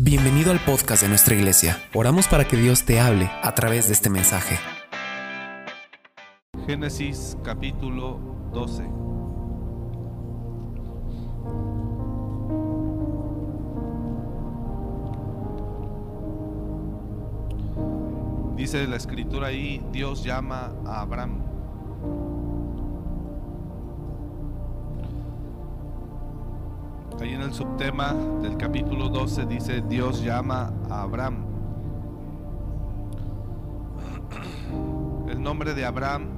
Bienvenido al podcast de nuestra iglesia. Oramos para que Dios te hable a través de este mensaje. Génesis capítulo 12. Dice la escritura ahí, Dios llama a Abraham. Ahí en el subtema del capítulo 12 dice, Dios llama a Abraham. El nombre de Abraham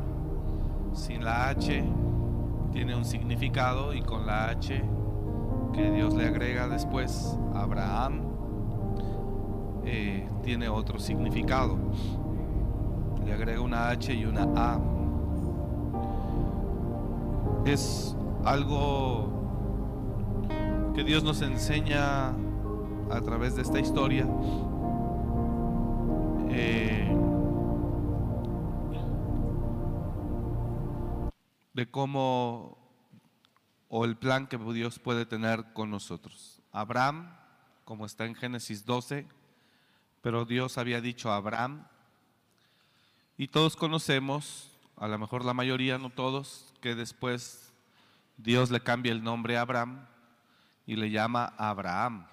sin la H tiene un significado y con la H que Dios le agrega después, Abraham, eh, tiene otro significado. Le agrega una H y una A. Es algo que Dios nos enseña a través de esta historia. eh, de cómo o el plan que Dios puede tener con nosotros. Abraham, como está en Génesis 12, pero Dios había dicho a Abraham, y todos conocemos, a lo mejor la mayoría, no todos, que después Dios le cambia el nombre a Abraham y le llama Abraham,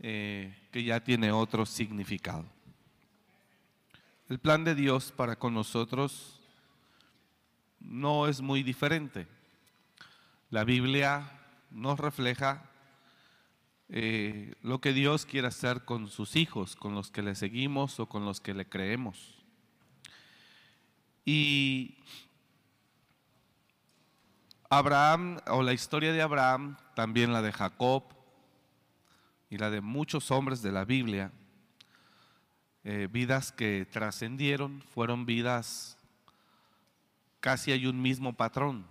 eh, que ya tiene otro significado. El plan de Dios para con nosotros no es muy diferente. La Biblia nos refleja eh, lo que Dios quiere hacer con sus hijos, con los que le seguimos o con los que le creemos. Y Abraham, o la historia de Abraham, también la de Jacob y la de muchos hombres de la Biblia, eh, vidas que trascendieron, fueron vidas, casi hay un mismo patrón,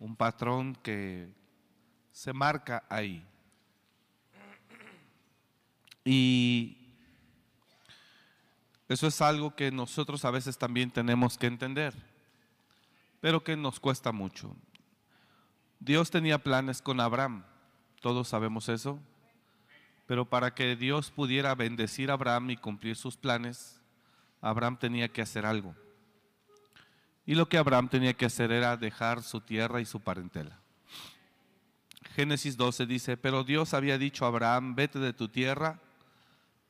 un patrón que se marca ahí. Y eso es algo que nosotros a veces también tenemos que entender, pero que nos cuesta mucho. Dios tenía planes con Abraham, todos sabemos eso, pero para que Dios pudiera bendecir a Abraham y cumplir sus planes, Abraham tenía que hacer algo. Y lo que Abraham tenía que hacer era dejar su tierra y su parentela. Génesis 12 dice, pero Dios había dicho a Abraham, vete de tu tierra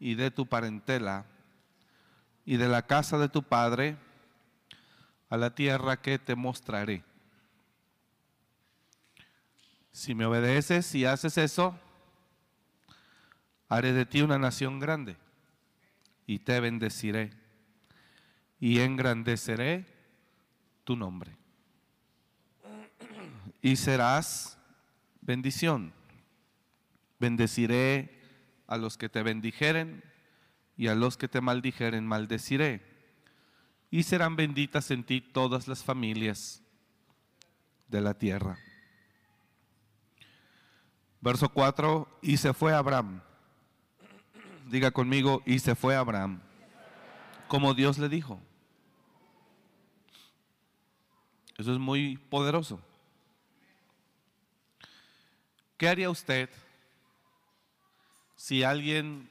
y de tu parentela y de la casa de tu padre a la tierra que te mostraré. Si me obedeces y haces eso, haré de ti una nación grande y te bendeciré y engrandeceré tu nombre. Y serás bendición. Bendeciré a los que te bendijeren y a los que te maldijeren maldeciré. Y serán benditas en ti todas las familias de la tierra. Verso 4, y se fue Abraham. Diga conmigo, y se fue Abraham. Como Dios le dijo. Eso es muy poderoso. ¿Qué haría usted si alguien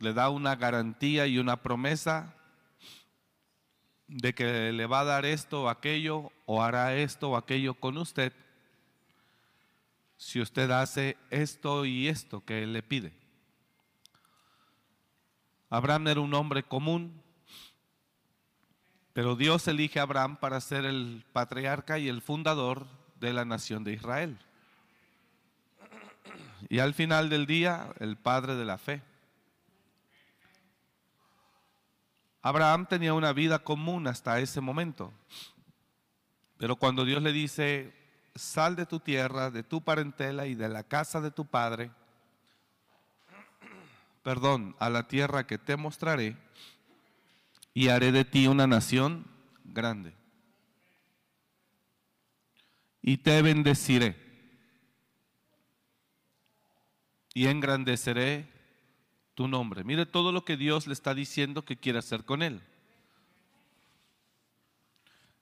le da una garantía y una promesa de que le va a dar esto o aquello o hará esto o aquello con usted si usted hace esto y esto que él le pide? Abraham era un hombre común, pero Dios elige a Abraham para ser el patriarca y el fundador de la nación de Israel. Y al final del día, el padre de la fe. Abraham tenía una vida común hasta ese momento. Pero cuando Dios le dice, sal de tu tierra, de tu parentela y de la casa de tu padre, perdón, a la tierra que te mostraré, y haré de ti una nación grande. Y te bendeciré. Y engrandeceré tu nombre. Mire todo lo que Dios le está diciendo que quiere hacer con él.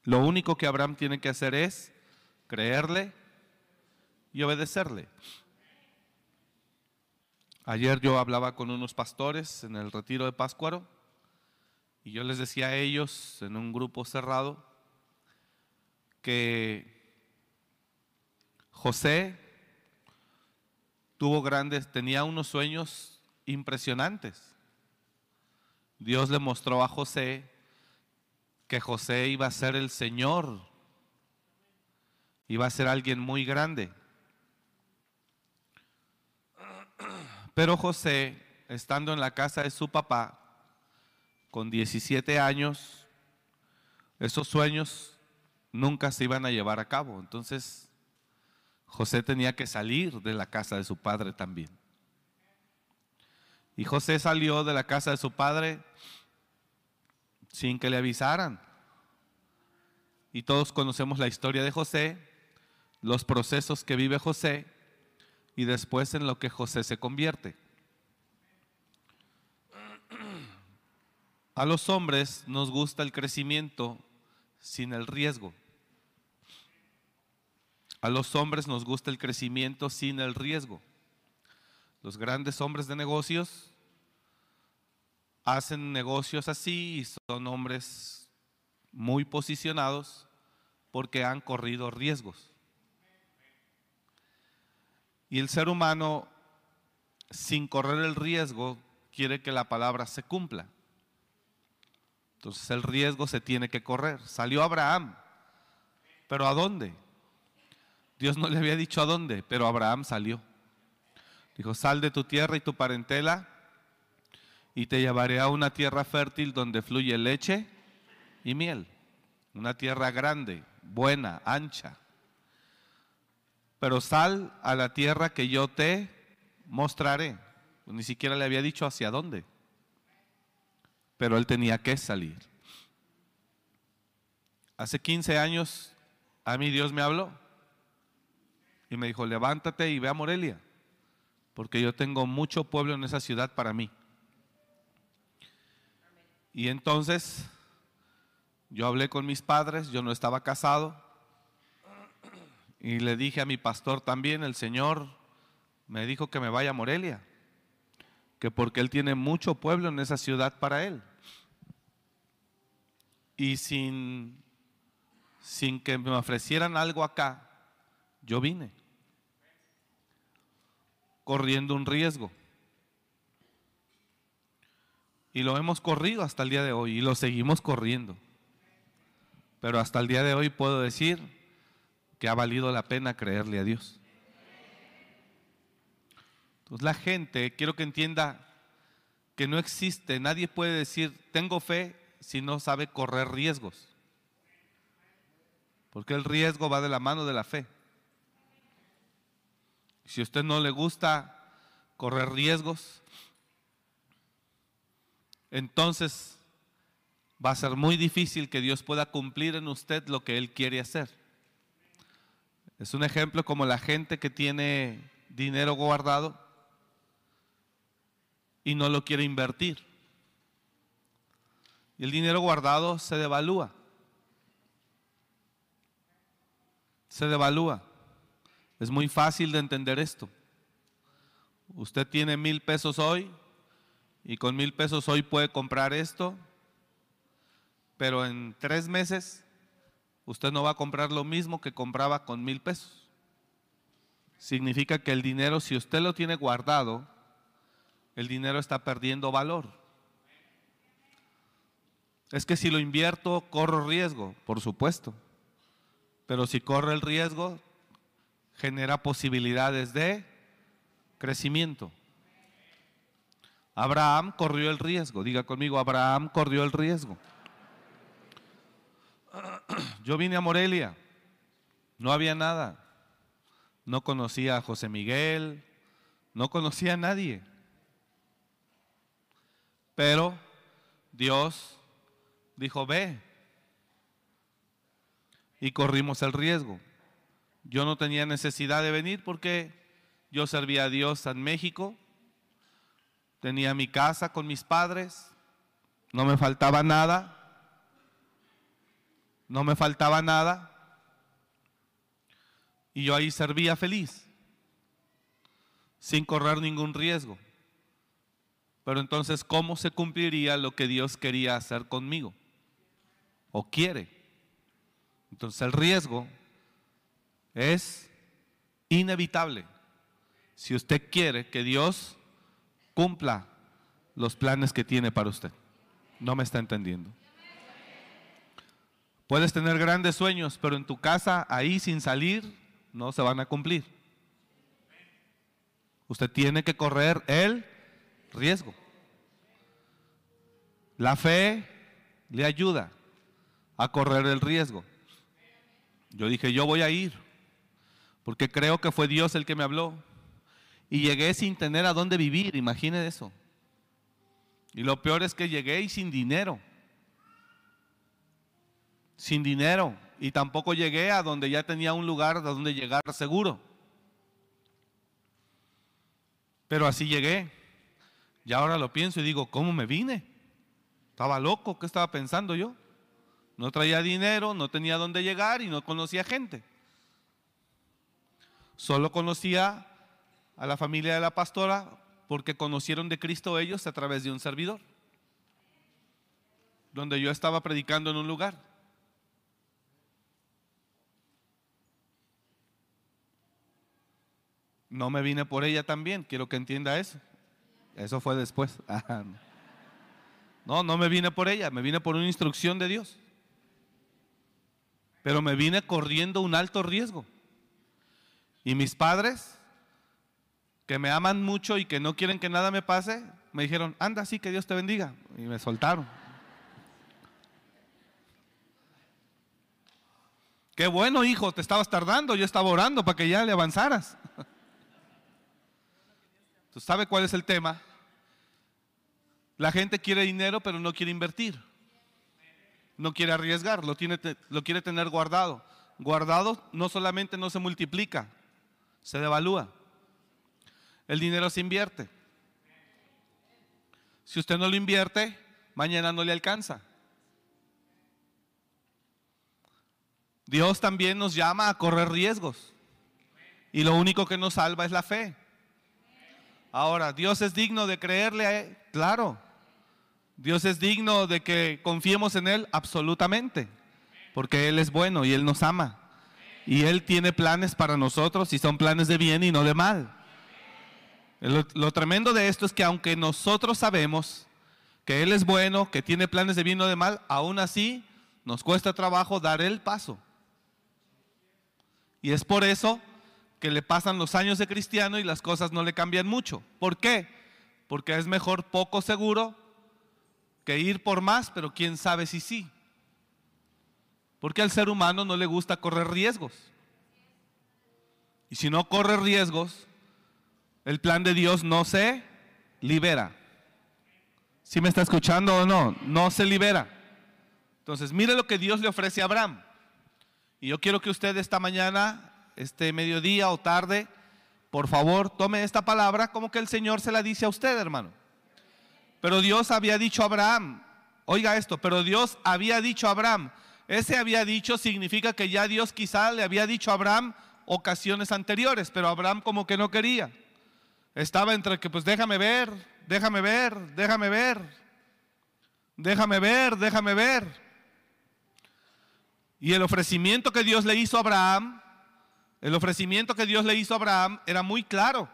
Lo único que Abraham tiene que hacer es creerle y obedecerle. Ayer yo hablaba con unos pastores en el retiro de Páscuaro y yo les decía a ellos en un grupo cerrado que José tuvo grandes, tenía unos sueños impresionantes. Dios le mostró a José que José iba a ser el Señor, iba a ser alguien muy grande. Pero José, estando en la casa de su papá, con 17 años, esos sueños nunca se iban a llevar a cabo. Entonces, José tenía que salir de la casa de su padre también. Y José salió de la casa de su padre sin que le avisaran. Y todos conocemos la historia de José, los procesos que vive José y después en lo que José se convierte. A los hombres nos gusta el crecimiento sin el riesgo. A los hombres nos gusta el crecimiento sin el riesgo. Los grandes hombres de negocios hacen negocios así y son hombres muy posicionados porque han corrido riesgos. Y el ser humano, sin correr el riesgo, quiere que la palabra se cumpla. Entonces el riesgo se tiene que correr. Salió Abraham, pero ¿a dónde? Dios no le había dicho a dónde, pero Abraham salió. Dijo, sal de tu tierra y tu parentela y te llevaré a una tierra fértil donde fluye leche y miel. Una tierra grande, buena, ancha pero sal a la tierra que yo te mostraré. Ni siquiera le había dicho hacia dónde, pero él tenía que salir. Hace 15 años a mí Dios me habló y me dijo, levántate y ve a Morelia, porque yo tengo mucho pueblo en esa ciudad para mí. Y entonces yo hablé con mis padres, yo no estaba casado, y le dije a mi pastor también, el Señor me dijo que me vaya a Morelia, que porque Él tiene mucho pueblo en esa ciudad para Él. Y sin, sin que me ofrecieran algo acá, yo vine, corriendo un riesgo. Y lo hemos corrido hasta el día de hoy y lo seguimos corriendo. Pero hasta el día de hoy puedo decir que ha valido la pena creerle a Dios. Entonces la gente, quiero que entienda que no existe, nadie puede decir, tengo fe si no sabe correr riesgos. Porque el riesgo va de la mano de la fe. Si a usted no le gusta correr riesgos, entonces va a ser muy difícil que Dios pueda cumplir en usted lo que Él quiere hacer. Es un ejemplo como la gente que tiene dinero guardado y no lo quiere invertir. Y el dinero guardado se devalúa. Se devalúa. Es muy fácil de entender esto. Usted tiene mil pesos hoy y con mil pesos hoy puede comprar esto, pero en tres meses usted no va a comprar lo mismo que compraba con mil pesos. Significa que el dinero, si usted lo tiene guardado, el dinero está perdiendo valor. Es que si lo invierto, corro riesgo, por supuesto. Pero si corre el riesgo, genera posibilidades de crecimiento. Abraham corrió el riesgo. Diga conmigo, Abraham corrió el riesgo. Yo vine a Morelia, no había nada. No conocía a José Miguel, no conocía a nadie. Pero Dios dijo, ve. Y corrimos el riesgo. Yo no tenía necesidad de venir porque yo servía a Dios en México. Tenía mi casa con mis padres. No me faltaba nada no me faltaba nada y yo ahí servía feliz, sin correr ningún riesgo. Pero entonces, ¿cómo se cumpliría lo que Dios quería hacer conmigo? ¿O quiere? Entonces el riesgo es inevitable si usted quiere que Dios cumpla los planes que tiene para usted. No me está entendiendo. Puedes tener grandes sueños, pero en tu casa, ahí sin salir, no se van a cumplir. Usted tiene que correr el riesgo. La fe le ayuda a correr el riesgo. Yo dije, yo voy a ir, porque creo que fue Dios el que me habló. Y llegué sin tener a dónde vivir, imagine eso. Y lo peor es que llegué y sin dinero. Sin dinero. Y tampoco llegué a donde ya tenía un lugar donde llegar seguro. Pero así llegué. Y ahora lo pienso y digo, ¿cómo me vine? Estaba loco, ¿qué estaba pensando yo? No traía dinero, no tenía dónde llegar y no conocía gente. Solo conocía a la familia de la pastora porque conocieron de Cristo ellos a través de un servidor, donde yo estaba predicando en un lugar. No me vine por ella también, quiero que entienda eso. Eso fue después. No, no me vine por ella, me vine por una instrucción de Dios. Pero me vine corriendo un alto riesgo. Y mis padres, que me aman mucho y que no quieren que nada me pase, me dijeron, anda, sí, que Dios te bendiga. Y me soltaron. Qué bueno, hijo, te estabas tardando, yo estaba orando para que ya le avanzaras. ¿Tú sabes cuál es el tema? La gente quiere dinero, pero no quiere invertir. No quiere arriesgar, lo, tiene, lo quiere tener guardado. Guardado no solamente no se multiplica, se devalúa. El dinero se invierte. Si usted no lo invierte, mañana no le alcanza. Dios también nos llama a correr riesgos. Y lo único que nos salva es la fe. Ahora, ¿Dios es digno de creerle? Claro. Dios es digno de que confiemos en Él absolutamente, porque Él es bueno y Él nos ama. Y Él tiene planes para nosotros y son planes de bien y no de mal. Lo, tremendo de esto es que aunque nosotros sabemos que Él es bueno, que tiene planes de bien y no de mal, aún así nos cuesta trabajo dar el paso. Y es por eso que le pasan los años de cristiano y las cosas no le cambian mucho. ¿Por qué? Porque es mejor poco seguro que ir por más, pero quién sabe si sí. Porque al ser humano no le gusta correr riesgos. Y si no corre riesgos, el plan de Dios no se libera. ¿Si me está escuchando o no? No se libera. Entonces, mire lo que Dios le ofrece a Abraham. Y yo quiero que usted esta mañana, este mediodía o tarde, por favor, tome esta palabra como que el Señor se la dice a usted, hermano. Pero Dios había dicho a Abraham, oiga esto, pero Dios había dicho a Abraham, ese había dicho significa que ya Dios quizá le había dicho a Abraham ocasiones anteriores, pero Abraham como que no quería. Estaba entre que pues déjame ver, déjame ver, déjame ver, déjame ver, déjame ver. Y el ofrecimiento que Dios le hizo a Abraham, el ofrecimiento que Dios le hizo a Abraham era muy claro.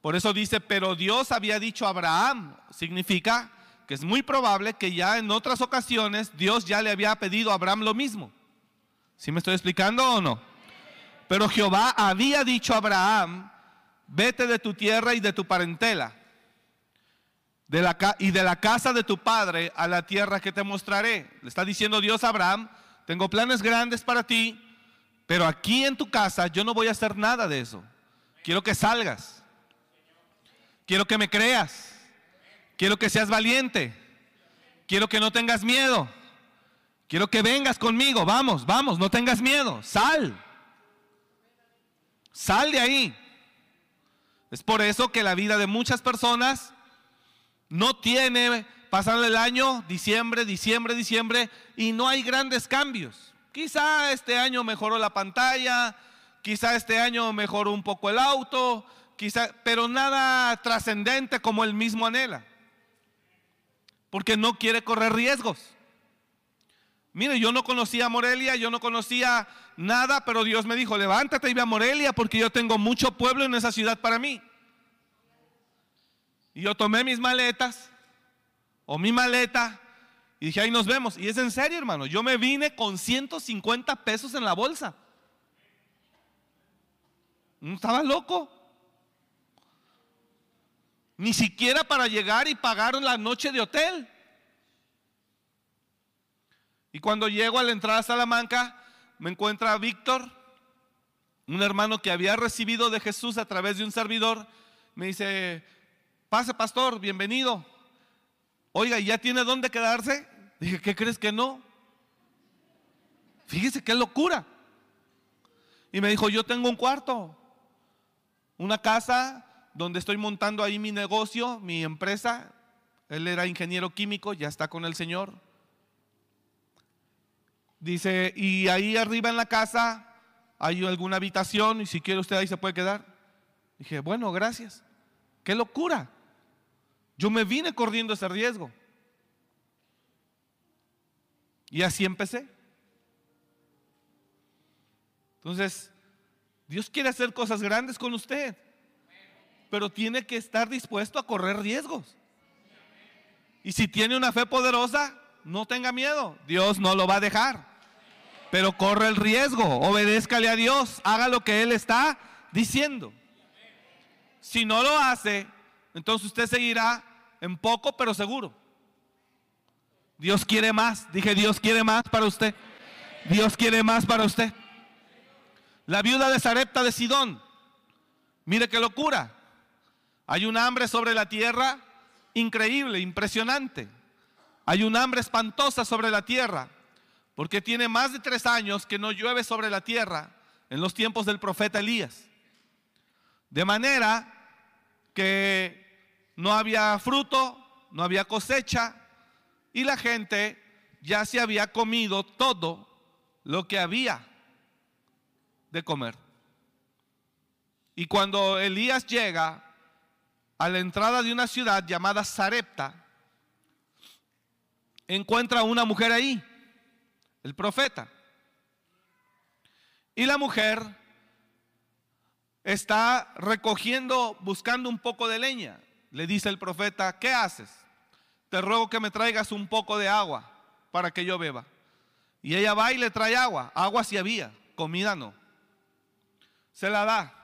Por eso dice, pero Dios había dicho a Abraham, significa que es muy probable que ya en otras ocasiones Dios ya le había pedido a Abraham lo mismo. ¿Sí me estoy explicando o no? Pero Jehová había dicho a Abraham, vete de tu tierra y de tu parentela de la, y de la casa de tu padre a la tierra que te mostraré. Le está diciendo Dios a Abraham, tengo planes grandes para ti, pero aquí en tu casa yo no voy a hacer nada de eso. Quiero que salgas. Quiero que me creas. Quiero que seas valiente. Quiero que no tengas miedo. Quiero que vengas conmigo. Vamos, vamos, no tengas miedo. Sal. Sal de ahí. Es por eso que la vida de muchas personas no tiene pasar el año, diciembre, diciembre, diciembre, y no hay grandes cambios. Quizá este año mejoró la pantalla, quizá este año mejoró un poco el auto, quizá, pero nada trascendente como él mismo anhela. Porque no quiere correr riesgos. Mire, yo no conocía a Morelia, yo no conocía nada, pero Dios me dijo, levántate y ve a Morelia porque yo tengo mucho pueblo en esa ciudad para mí. Y yo tomé mis maletas, o mi maleta, y dije, ahí nos vemos. Y es en serio, hermano, yo me vine con 150 pesos en la bolsa. No estaba loco. Ni siquiera para llegar y pagar la noche de hotel. Y cuando llego a la entrada a Salamanca, me encuentra Víctor, un hermano que había recibido de Jesús a través de un servidor. Me dice, pase pastor, bienvenido. Oiga, ¿ya tiene dónde quedarse? Dije, ¿qué crees que no? Fíjese qué locura. Y me dijo, yo tengo un cuarto, una casa donde estoy montando ahí mi negocio, mi empresa. Él era ingeniero químico, ya está con el Señor. Dice, y ahí arriba en la casa hay alguna habitación y si quiere usted ahí se puede quedar. Dije, bueno, gracias. Qué locura. Yo me vine corriendo ese riesgo. Y así empecé. Entonces, Dios quiere hacer cosas grandes con usted, pero tiene que estar dispuesto a correr riesgos. Y si tiene una fe poderosa, no tenga miedo, Dios no lo va a dejar pero corre el riesgo, obedézcale a Dios, haga lo que Él está diciendo. Si no lo hace, entonces usted seguirá en poco, pero seguro. Dios quiere más, dije Dios quiere más para usted. Dios quiere más para usted. La viuda de Sarepta de Sidón, mire qué locura. Hay un hambre sobre la tierra increíble, impresionante. Hay un hambre espantosa sobre la tierra porque tiene más de tres años que no llueve sobre la tierra en los tiempos del profeta Elías. De manera que no había fruto, no había cosecha y la gente ya se había comido todo lo que había de comer. Y cuando Elías llega a la entrada de una ciudad llamada Sarepta, encuentra a una mujer ahí el profeta. Y la mujer está recogiendo, buscando un poco de leña. Le dice el profeta, ¿qué haces? Te ruego que me traigas un poco de agua para que yo beba. Y ella va y le trae agua. Agua sí había, comida no. Se la da.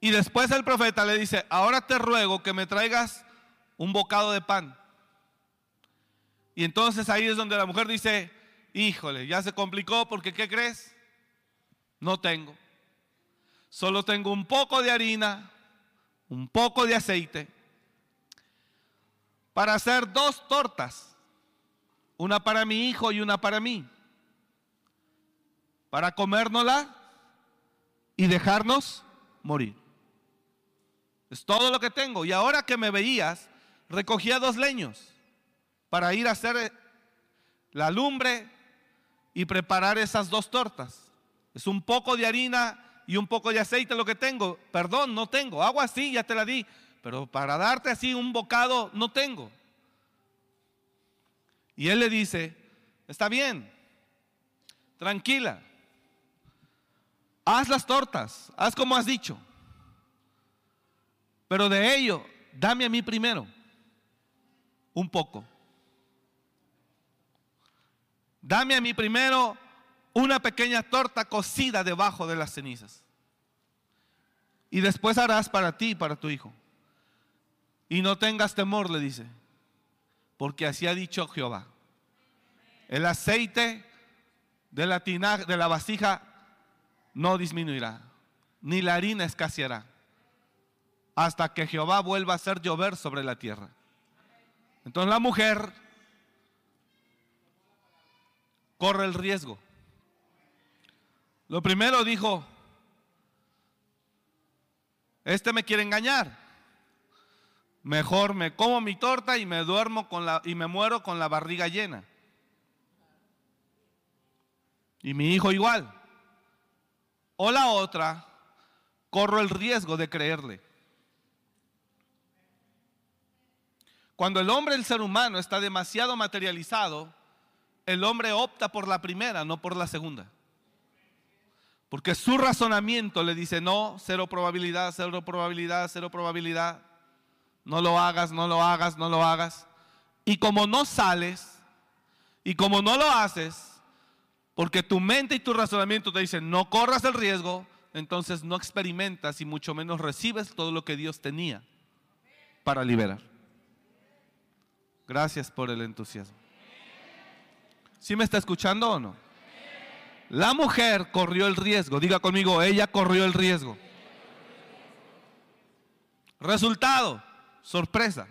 Y después el profeta le dice, ahora te ruego que me traigas un bocado de pan. Y entonces ahí es donde la mujer dice, híjole, ya se complicó porque ¿qué crees? No tengo. Solo tengo un poco de harina, un poco de aceite, para hacer dos tortas, una para mi hijo y una para mí, para comérnosla y dejarnos morir. Es todo lo que tengo. Y ahora que me veías, recogía dos leños para ir a hacer eh, la lumbre y preparar esas dos tortas. Es un poco de harina y un poco de aceite lo que tengo. Perdón, no tengo. Agua sí, ya te la di. Pero para darte así un bocado, no tengo. Y él le dice, está bien, tranquila. Haz las tortas, haz como has dicho. Pero de ello, dame a mí primero un poco. Dame a mí primero una pequeña torta cocida debajo de las cenizas. Y después harás para ti y para tu hijo. Y no tengas temor, le dice, porque así ha dicho Jehová. El aceite de la, de la vasija no disminuirá, ni la harina escaseará, hasta que Jehová vuelva a hacer llover sobre la tierra. Entonces la mujer corre el riesgo. Lo primero dijo, este me quiere engañar. Mejor me como mi torta y me duermo con la y me muero con la barriga llena. Y mi hijo igual. O la otra, corro el riesgo de creerle. Cuando el hombre, el ser humano, está demasiado materializado, el hombre opta por la primera, no por la segunda. Porque su razonamiento le dice, no, cero probabilidad, cero probabilidad, cero probabilidad. No lo hagas, no lo hagas, no lo hagas. Y como no sales, y como no lo haces, porque tu mente y tu razonamiento te dicen, no corras el riesgo, entonces no experimentas y mucho menos recibes todo lo que Dios tenía para liberar. Gracias por el entusiasmo. ¿Sí me está escuchando o no? La mujer corrió el riesgo. Diga conmigo, ella corrió el riesgo. Resultado, sorpresa.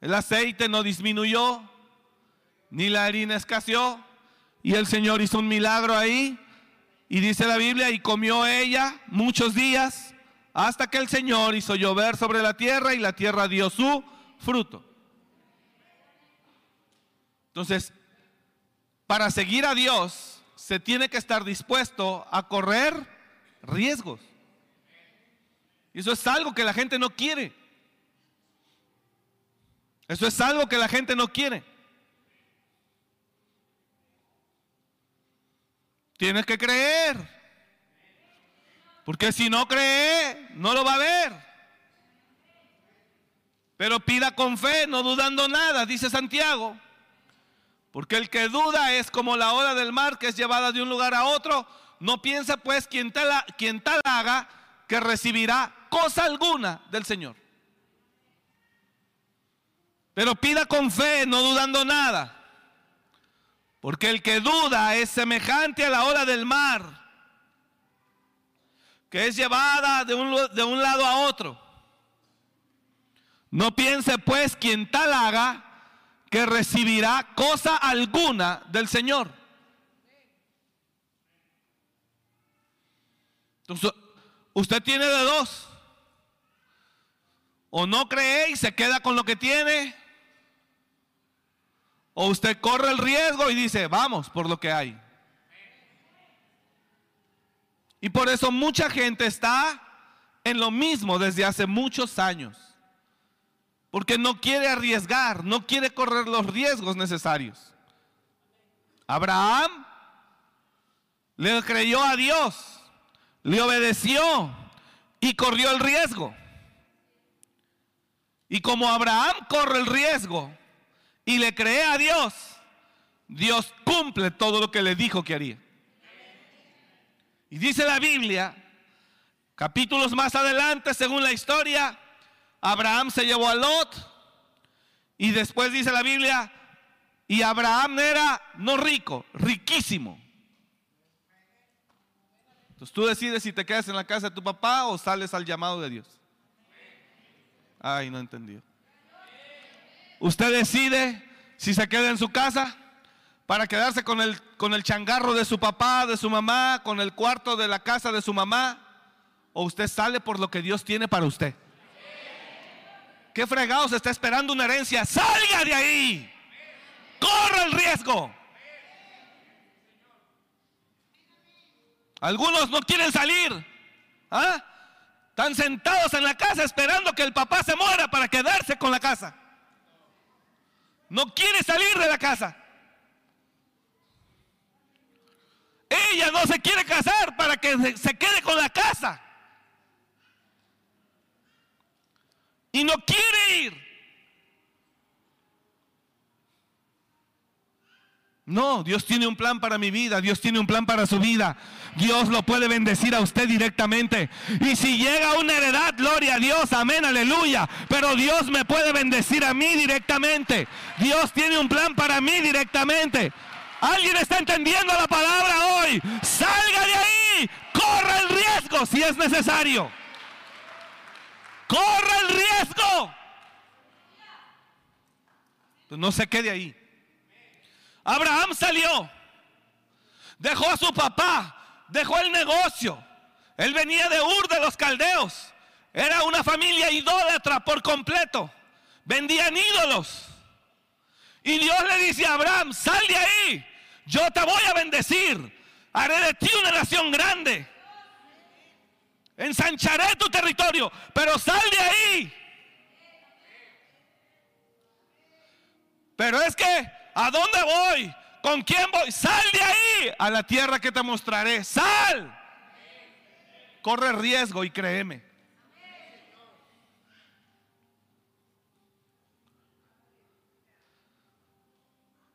El aceite no disminuyó, ni la harina escaseó, y el Señor hizo un milagro ahí. Y dice la Biblia, y comió ella muchos días, hasta que el Señor hizo llover sobre la tierra y la tierra dio su fruto. Entonces, para seguir a Dios se tiene que estar dispuesto a correr riesgos. Y eso es algo que la gente no quiere. Eso es algo que la gente no quiere. Tienes que creer. Porque si no cree, no lo va a ver. Pero pida con fe, no dudando nada, dice Santiago. Porque el que duda es como la ola del mar que es llevada de un lugar a otro. No piensa pues quien tal, quien tal haga que recibirá cosa alguna del Señor. Pero pida con fe, no dudando nada. Porque el que duda es semejante a la ola del mar, que es llevada de un, de un lado a otro. No piense pues quien tal haga que recibirá cosa alguna del Señor. Entonces, usted tiene de dos. O no cree y se queda con lo que tiene. O usted corre el riesgo y dice, vamos por lo que hay. Y por eso mucha gente está en lo mismo desde hace muchos años. Porque no quiere arriesgar, no quiere correr los riesgos necesarios. Abraham le creyó a Dios, le obedeció y corrió el riesgo. Y como Abraham corre el riesgo y le cree a Dios, Dios cumple todo lo que le dijo que haría. Y dice la Biblia, capítulos más adelante, según la historia, Abraham se llevó a Lot y después dice la Biblia, y Abraham era no rico, riquísimo. Entonces tú decides si te quedas en la casa de tu papá o sales al llamado de Dios. Ay, no entendió. Usted decide si se queda en su casa para quedarse con el, con el changarro de su papá, de su mamá, con el cuarto de la casa de su mamá, o usted sale por lo que Dios tiene para usted. ¿Qué fregados está esperando una herencia? Salga de ahí. Corra el riesgo. Algunos no quieren salir. ¿Ah? Están sentados en la casa esperando que el papá se muera para quedarse con la casa. No quiere salir de la casa. Ella no se quiere casar para que se quede con la casa. y no quiere ir. No, Dios tiene un plan para mi vida, Dios tiene un plan para su vida. Dios lo puede bendecir a usted directamente. Y si llega una heredad, gloria a Dios, amén, aleluya. Pero Dios me puede bendecir a mí directamente. Dios tiene un plan para mí directamente. ¿Alguien está entendiendo la palabra hoy? Salga de ahí, corra el riesgo si es necesario. Corre el riesgo. No se quede ahí. Abraham salió. Dejó a su papá. Dejó el negocio. Él venía de Ur de los caldeos. Era una familia idólatra por completo. Vendían ídolos. Y Dios le dice a Abraham, sal de ahí. Yo te voy a bendecir. Haré de ti una nación grande. ensancharé tu territorio, pero sal de ahí. Pero es que, ¿a dónde voy? ¿Con quién voy? Sal de ahí a la tierra que te mostraré. Sal. Corre riesgo y créeme.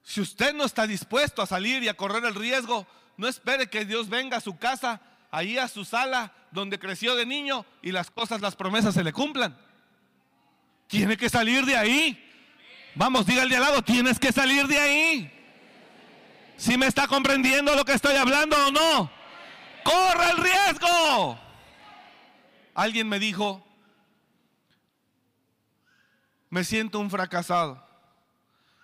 Si usted no está dispuesto a salir y a correr el riesgo, no espere que Dios venga a su casa, ahí a su sala donde creció de niño y las cosas, las promesas se le cumplan. Tiene que salir de ahí. Vamos, dígale al lado, tienes que salir de ahí. Si me está comprendiendo lo que estoy hablando o no, corre el riesgo. Alguien me dijo, me siento un fracasado.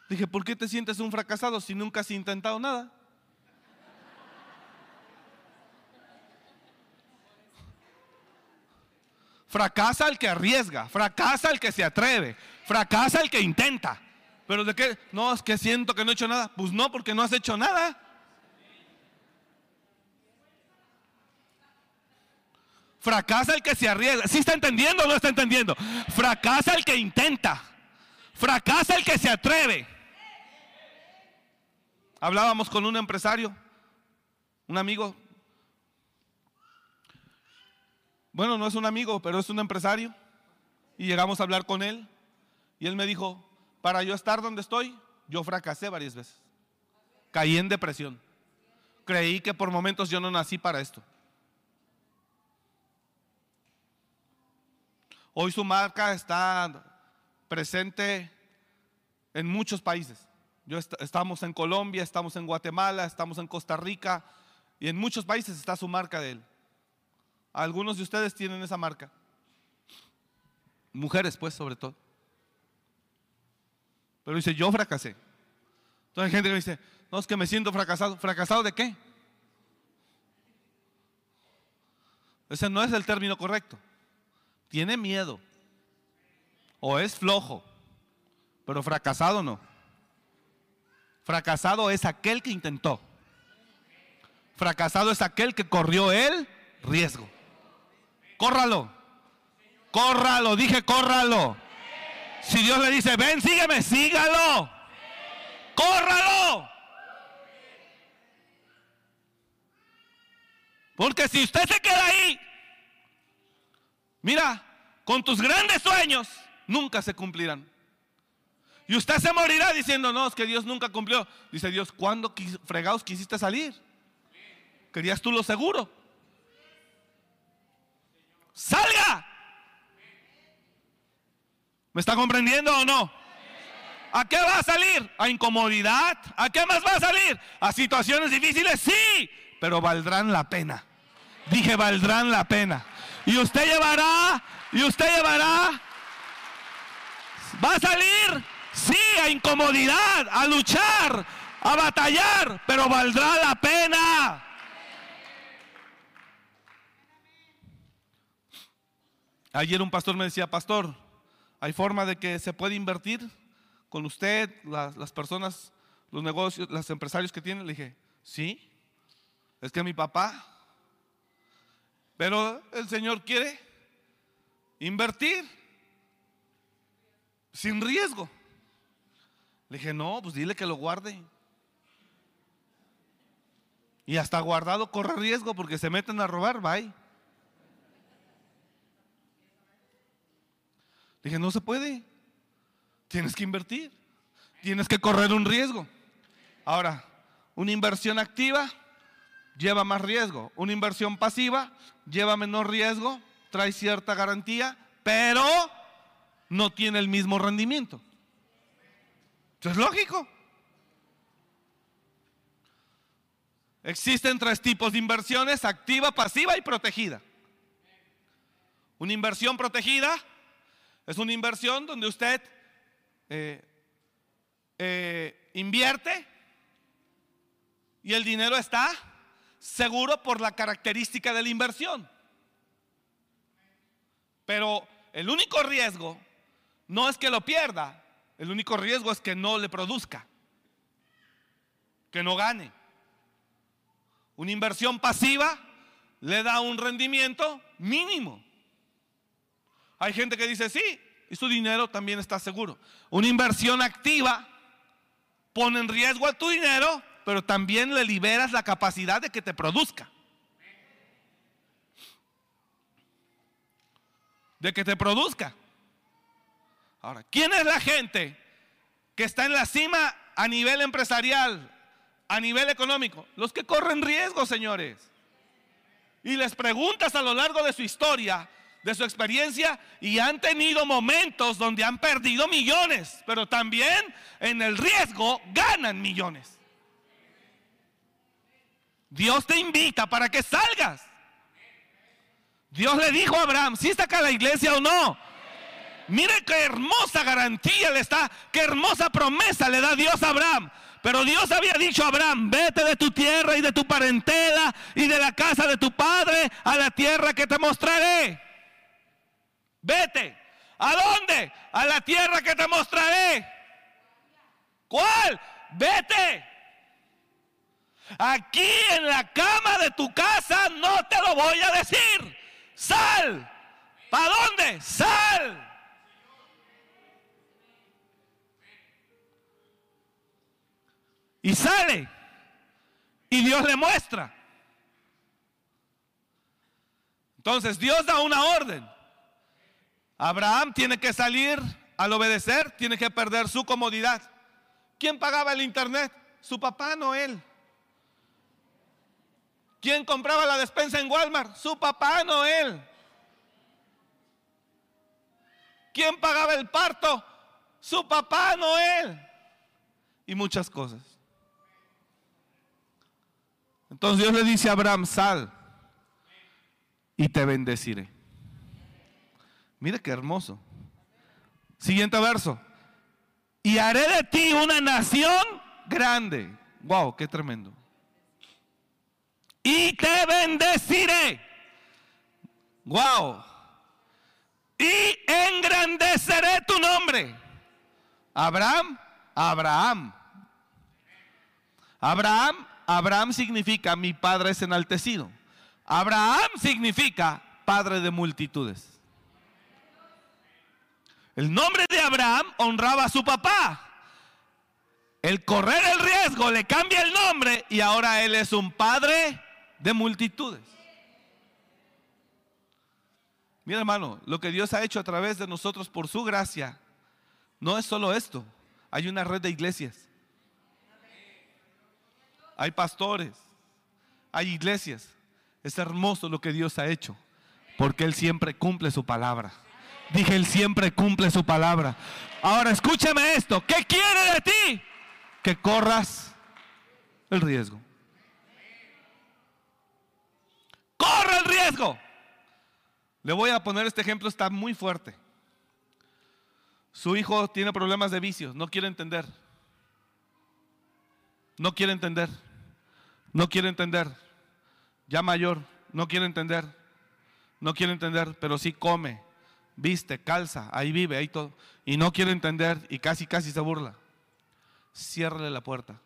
Dije, ¿por qué te sientes un fracasado si nunca has intentado nada? Fracasa el que arriesga, fracasa el que se atreve, fracasa el que intenta. Pero de qué? No, es que siento que no he hecho nada. Pues no, porque no has hecho nada. Fracasa el que se arriesga. ¿Sí está entendiendo o no está entendiendo? Fracasa el que intenta. Fracasa el que se atreve. Hablábamos con un empresario, un amigo, Bueno, no es un amigo, pero es un empresario. Y llegamos a hablar con él. Y él me dijo, para yo estar donde estoy, yo fracasé varias veces. Caí en depresión. Creí que por momentos yo no nací para esto. Hoy su marca está presente en muchos países. Yo estamos en Colombia, estamos en Guatemala, estamos en Costa Rica y en muchos países está su marca de él. Algunos de ustedes tienen esa marca. Mujeres, pues, sobre todo. Pero dice, yo fracasé. Entonces hay gente que dice, no, es que me siento fracasado. ¿Fracasado de qué? Ese no es el término correcto. Tiene miedo. O es flojo. Pero fracasado no. Fracasado es aquel que intentó. Fracasado es aquel que corrió el riesgo. Córralo. Córralo, dije córralo. Si Dios le dice, ven, sígueme, sígalo. Córralo. Porque si usted se queda ahí, mira, con tus grandes sueños, nunca se cumplirán. Y usted se morirá diciendo, no, es que Dios nunca cumplió. Dice Dios, ¿cuándo fregados quisiste salir? ¿Querías tú lo seguro? salga. ¿Me está comprendiendo o no? ¿A qué va a salir? ¿A incomodidad? ¿A qué más va a salir? ¿A situaciones difíciles? Sí, pero valdrán la pena. Dije, valdrán la pena. Y usted llevará, y usted llevará, va a salir, sí, a incomodidad, a luchar, a batallar, pero valdrá la pena. Ayer un pastor me decía, pastor, ¿hay forma de que se puede invertir con usted, las, personas, los negocios, los empresarios que tienen? Le dije, sí, es que mi papá, pero el Señor quiere invertir sin riesgo. Le dije, no, pues dile que lo guarde. Y hasta guardado corre riesgo porque se meten a robar, bye. Dije, no se puede. Tienes que invertir. Tienes que correr un riesgo. Ahora, una inversión activa lleva más riesgo. Una inversión pasiva lleva menor riesgo, trae cierta garantía, pero no tiene el mismo rendimiento. Eso es lógico. Existen tres tipos de inversiones, activa, pasiva y protegida. Una inversión protegida es una inversión donde usted eh, eh, invierte y el dinero está seguro por la característica de la inversión. Pero el único riesgo no es que lo pierda, el único riesgo es que no le produzca, que no gane. Una inversión pasiva le da un rendimiento mínimo. Hay gente que dice, sí, y su dinero también está seguro. Una inversión activa pone en riesgo a tu dinero, pero también le liberas la capacidad de que te produzca. De que te produzca. Ahora, ¿quién es la gente que está en la cima a nivel empresarial, a nivel económico? Los que corren riesgo, señores. Y les preguntas a lo largo de su historia, de su experiencia, y han tenido momentos donde han perdido millones, pero también en el riesgo ganan millones. Dios te invita para que salgas. Dios le dijo a Abraham, si está acá la iglesia o no. Mire qué hermosa garantía le está, qué hermosa promesa le da Dios a Abraham. Pero Dios había dicho a Abraham, vete de tu tierra y de tu parentela y de la casa de tu padre a la tierra que te mostraré. Vete. ¿A dónde? A la tierra que te mostraré. ¿Cuál? Vete. Aquí en la cama de tu casa no te lo voy a decir. Sal. ¿Para dónde? Sal. Y sale. Y Dios le muestra. Entonces Dios da una orden. Abraham tiene que salir al obedecer, tiene que perder su comodidad. ¿Quién pagaba el internet? Su papá, no él. ¿Quién compraba la despensa en Walmart? Su papá, no él. ¿Quién pagaba el parto? Su papá, no él. Y muchas cosas. Entonces Dios le dice a Abraham, sal y te bendeciré. Mire qué hermoso. Siguiente verso. Y haré de ti una nación grande. Wow, qué tremendo. Y te bendeciré. Wow. Y engrandeceré tu nombre. Abraham, Abraham. Abraham Abraham significa mi padre es enaltecido. Abraham significa padre de multitudes. El nombre de Abraham honraba a su papá. El correr el riesgo le cambia el nombre y ahora él es un padre de multitudes. Mira hermano, lo que Dios ha hecho a través de nosotros por su gracia, no es solo esto, hay una red de iglesias hay pastores, hay iglesias. Es hermoso lo que Dios ha hecho, porque Él siempre cumple su palabra. Dije, Él siempre cumple su palabra. Ahora escúchame esto, ¿qué quiere de ti? Que corras el riesgo. Corre el riesgo. Le voy a poner este ejemplo, está muy fuerte. Su hijo tiene problemas de vicios, no quiere entender. No quiere entender. No quiere entender. Ya mayor, no quiere entender. No quiere entender, pero sí come, viste, calza, ahí vive, ahí todo. Y no quiere entender y casi, casi se burla. Ciérrale la puerta.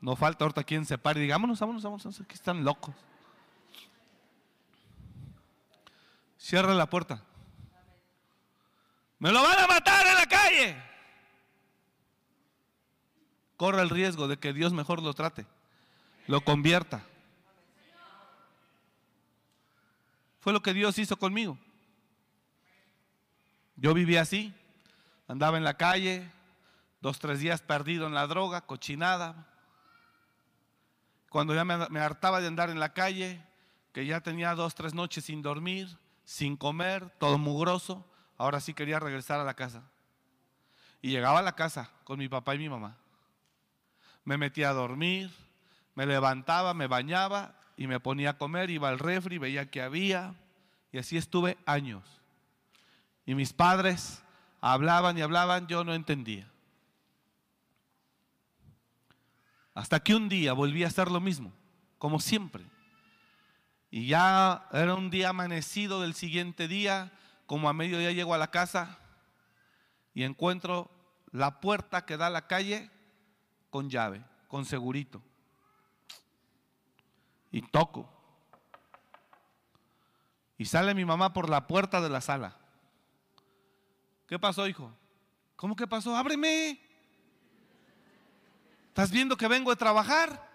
No falta ahorita quien se pare y diga, vámonos, vámonos, vámonos, aquí están locos. Cierra la puerta. Me lo van a matar en la calle corre el riesgo de que Dios mejor lo trate, lo convierta. Fue lo que Dios hizo conmigo. Yo vivía así, andaba en la calle, dos, tres días perdido en la droga, cochinada. Cuando ya me, hartaba de andar en la calle, que ya tenía dos, tres noches sin dormir, sin comer, todo mugroso, ahora sí quería regresar a la casa. Y llegaba a la casa con mi papá y mi mamá me metía a dormir, me levantaba, me bañaba y me ponía a comer, iba al refri, veía que había, y así estuve años. Y mis padres hablaban y hablaban, yo no entendía. Hasta que un día volví a hacer lo mismo, como siempre. Y ya era un día amanecido del siguiente día, como a mediodía llego a la casa y encuentro la puerta que da a la calle con llave, con segurito. Y toco. Y sale mi mamá por la puerta de la sala. ¿Qué pasó, hijo? ¿Cómo que pasó? Ábreme. ¿Estás viendo que vengo de trabajar?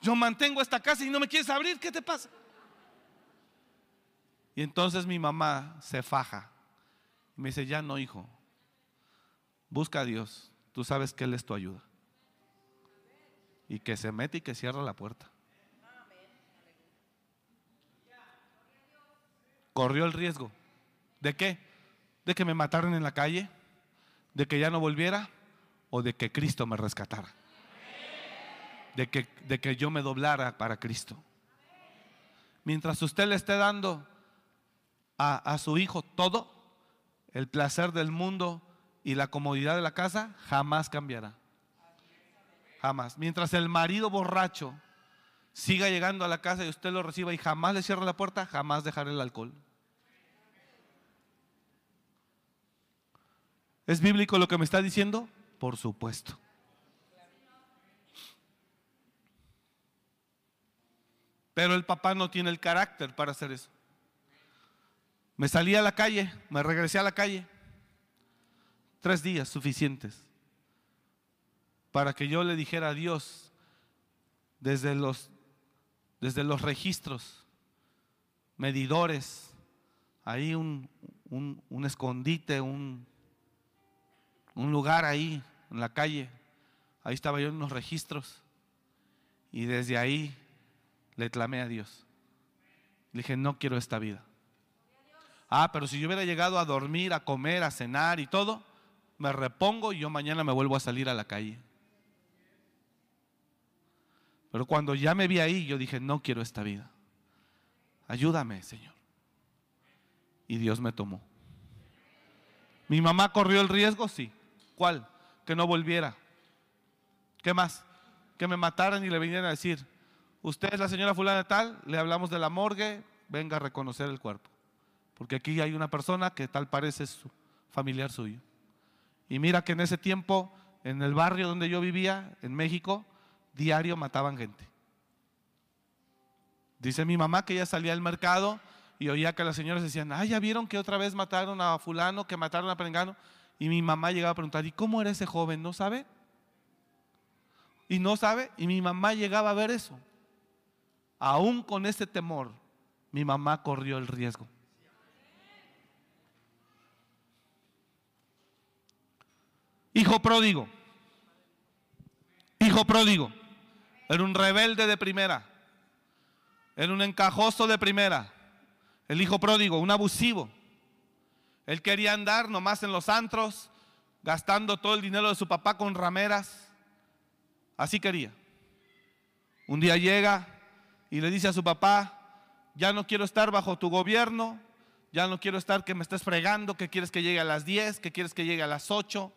Yo mantengo esta casa y no me quieres abrir, ¿qué te pasa? Y entonces mi mamá se faja me dice, ya no, hijo, busca a Dios, tú sabes que Él es tu ayuda. Y que se mete y que cierra la puerta. Corrió el riesgo. ¿De qué? ¿De que me mataran en la calle? ¿De que ya no volviera? ¿O de que Cristo me rescatara? De que, de que yo me doblara para Cristo. Mientras usted le esté dando a, a su hijo todo, el placer del mundo y la comodidad de la casa, jamás cambiará. Jamás. Mientras el marido borracho siga llegando a la casa y usted lo reciba y jamás le cierre la puerta, jamás dejará el alcohol. ¿Es bíblico lo que me está diciendo? Por supuesto. Pero el papá no tiene el carácter para hacer eso. Me salí a la calle, me regresé a la calle. Tres días suficientes para que yo le dijera a Dios desde los, desde los registros, medidores, ahí un, un escondite, un, un lugar ahí en la calle. Ahí estaba yo en unos registros. Y desde ahí le clamé a Dios. Le dije, no quiero esta vida. Ah, pero si yo hubiera llegado a dormir, a comer, a cenar y todo, me repongo y yo mañana me vuelvo a salir a la calle. Pero cuando ya me vi ahí, yo dije, no quiero esta vida. Ayúdame, Señor. Y Dios me tomó. ¿Mi mamá corrió el riesgo? Sí. ¿Cuál? Que no volviera. ¿Qué más? Que me mataran y le vinieran a decir, usted es la señora fulana tal, le hablamos de la morgue, venga a reconocer el cuerpo. Porque aquí hay una persona que tal parece su familiar suyo. Y mira que en ese tiempo, en el barrio donde yo vivía, en México, diario mataban gente. Dice mi mamá que ella salía al mercado y oía que las señoras decían, ah, ya vieron que otra vez mataron a fulano, que mataron a Prengano. Y mi mamá llegaba a preguntar, ¿y cómo era ese joven? ¿No sabe? Y no sabe. Y mi mamá llegaba a ver eso. Aún con ese temor, mi mamá corrió el riesgo. Hijo pródigo. Hijo pródigo. Era un rebelde de primera. Era un encajoso de primera. El hijo pródigo, un abusivo. Él quería andar nomás en los antros, gastando todo el dinero de su papá con rameras. Así quería. Un día llega y le dice a su papá, ya no quiero estar bajo tu gobierno, ya no quiero estar que me estés fregando, que quieres que llegue a las 10, que quieres que llegue a las 8,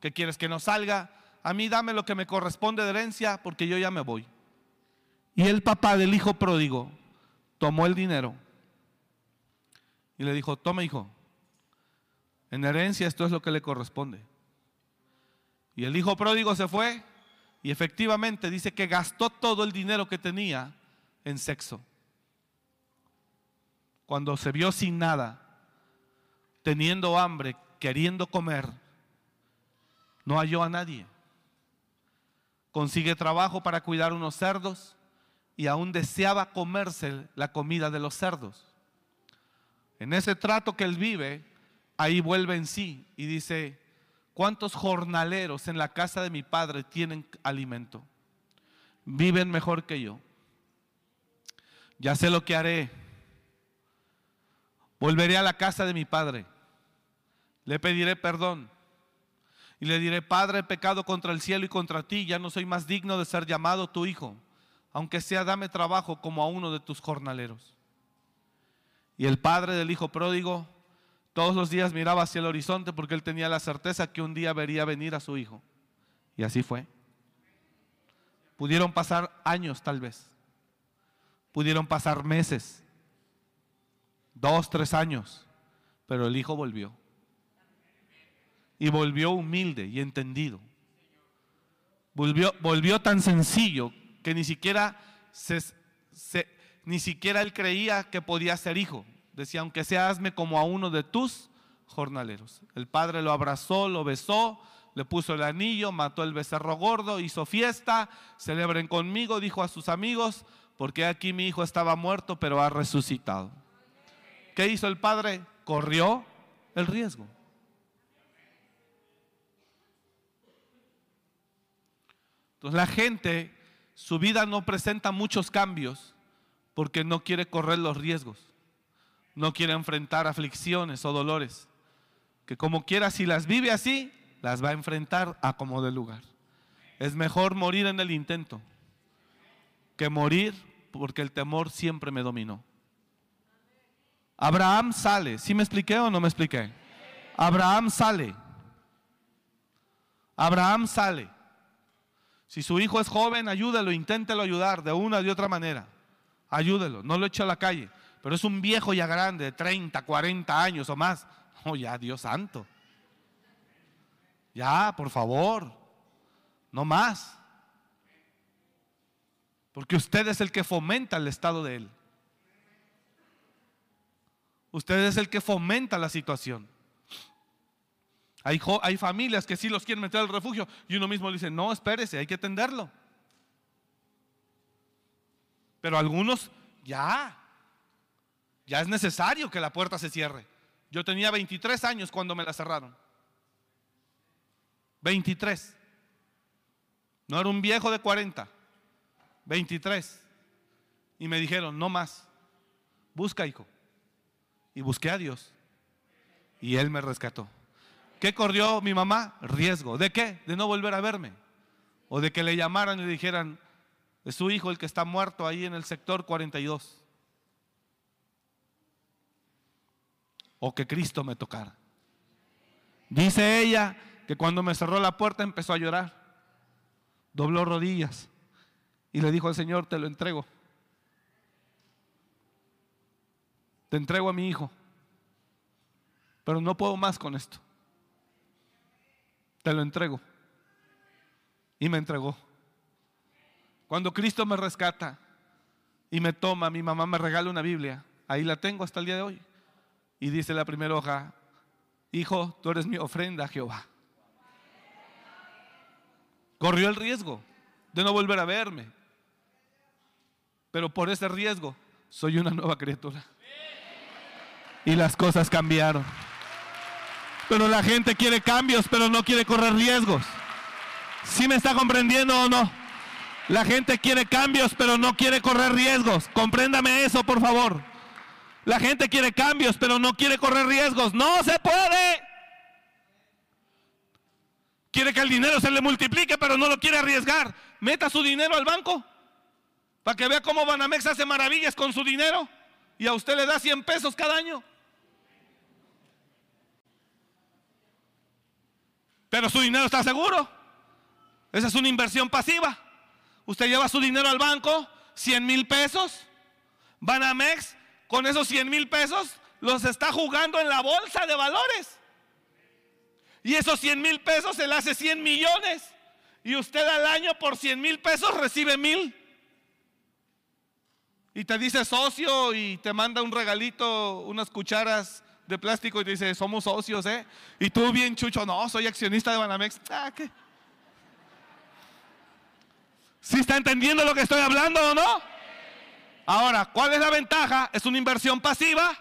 que quieres que no salga. A mí dame lo que me corresponde de herencia porque yo ya me voy. Y el papá del hijo pródigo tomó el dinero y le dijo, toma hijo, en herencia esto es lo que le corresponde. Y el hijo pródigo se fue y efectivamente dice que gastó todo el dinero que tenía en sexo. Cuando se vio sin nada, teniendo hambre, queriendo comer, no halló a nadie. Consigue trabajo para cuidar unos cerdos y aún deseaba comerse la comida de los cerdos. En ese trato que él vive, ahí vuelve en sí y dice, ¿cuántos jornaleros en la casa de mi padre tienen alimento? Viven mejor que yo. Ya sé lo que haré. Volveré a la casa de mi padre. Le pediré perdón. Y le diré, Padre, he pecado contra el cielo y contra ti. Ya no soy más digno de ser llamado tu hijo. Aunque sea, dame trabajo como a uno de tus jornaleros. Y el padre del hijo pródigo todos los días miraba hacia el horizonte porque él tenía la certeza que un día vería venir a su hijo. Y así fue. Pudieron pasar años tal vez. Pudieron pasar meses. Dos, tres años. Pero el hijo volvió. Y volvió humilde y entendido. volvió, volvió tan sencillo que ni siquiera, se, ni siquiera él creía que podía ser hijo. Decía, aunque sea, hazme como a uno de tus jornaleros. El padre lo abrazó, lo besó, le puso el anillo, mató el becerro gordo, hizo fiesta, celebren conmigo, dijo a sus amigos, porque aquí mi hijo estaba muerto, pero ha resucitado. ¿Qué hizo el padre? Corrió el riesgo. Entonces la gente, su vida no presenta muchos cambios porque no quiere correr los riesgos, no quiere enfrentar aflicciones o dolores, que como quiera si las vive así, las va a enfrentar a como de lugar. Es mejor morir en el intento que morir porque el temor siempre me dominó. Abraham sale, ¿sí me expliqué o no me expliqué? Abraham sale. Abraham sale. Si su hijo es joven, ayúdelo, inténtelo ayudar de una o de otra manera. Ayúdelo, no lo eche a la calle. Pero es un viejo ya grande, de 30, 40 años o más. Oh, ya, Dios santo. Ya, por favor. No más. Porque usted es el que fomenta el estado de él. Usted es el que fomenta la situación. Hay, familias que sí los quieren meter al refugio y uno mismo le dice, no, espérese, hay que atenderlo. Pero algunos ya, ya es necesario que la puerta se cierre. Yo tenía 23 años cuando me la cerraron. 23. No era un viejo de 40. 23. Y me dijeron, no más. Busca, hijo. Y busqué a Dios. Y Él me rescató. ¿Qué corrió mi mamá? Riesgo. ¿De qué? De no volver a verme. O de que le llamaran y le dijeran, es su hijo el que está muerto ahí en el sector 42. O que Cristo me tocara. Dice ella que cuando me cerró la puerta empezó a llorar. Dobló rodillas y le dijo al Señor, te lo entrego. Te entrego a mi hijo. Pero no puedo más con esto te lo entrego. Y me entregó. Cuando Cristo me rescata y me toma, mi mamá me regala una Biblia. Ahí la tengo hasta el día de hoy. Y dice la primera hoja, hijo, tú eres mi ofrenda a Jehová. Corrió el riesgo de no volver a verme. Pero por ese riesgo soy una nueva criatura. Y las cosas cambiaron. Pero la gente quiere cambios, pero no quiere correr riesgos. ¿Sí me está comprendiendo o no? La gente quiere cambios, pero no quiere correr riesgos. Compréndame eso, por favor. La gente quiere cambios, pero no quiere correr riesgos. No se puede. Quiere que el dinero se le multiplique, pero no lo quiere arriesgar. Meta su dinero al banco para que vea cómo Banamex hace maravillas con su dinero y a usted le da 100 pesos cada año. Pero su dinero está seguro. Esa es una inversión pasiva. Usted lleva su dinero al banco, 100 mil pesos. Banamex, con esos 100 mil pesos, los está jugando en la bolsa de valores. Y esos 100 mil pesos se le hace 100 millones. Y usted al año por 100 mil pesos recibe mil. Y te dice socio y te manda un regalito, unas cucharas de plástico y dice, somos socios, ¿eh? Y tú bien chucho, no, soy accionista de Banamex. Ah. ¿Sí está entendiendo lo que estoy hablando o no? Ahora, ¿cuál es la ventaja? Es una inversión pasiva,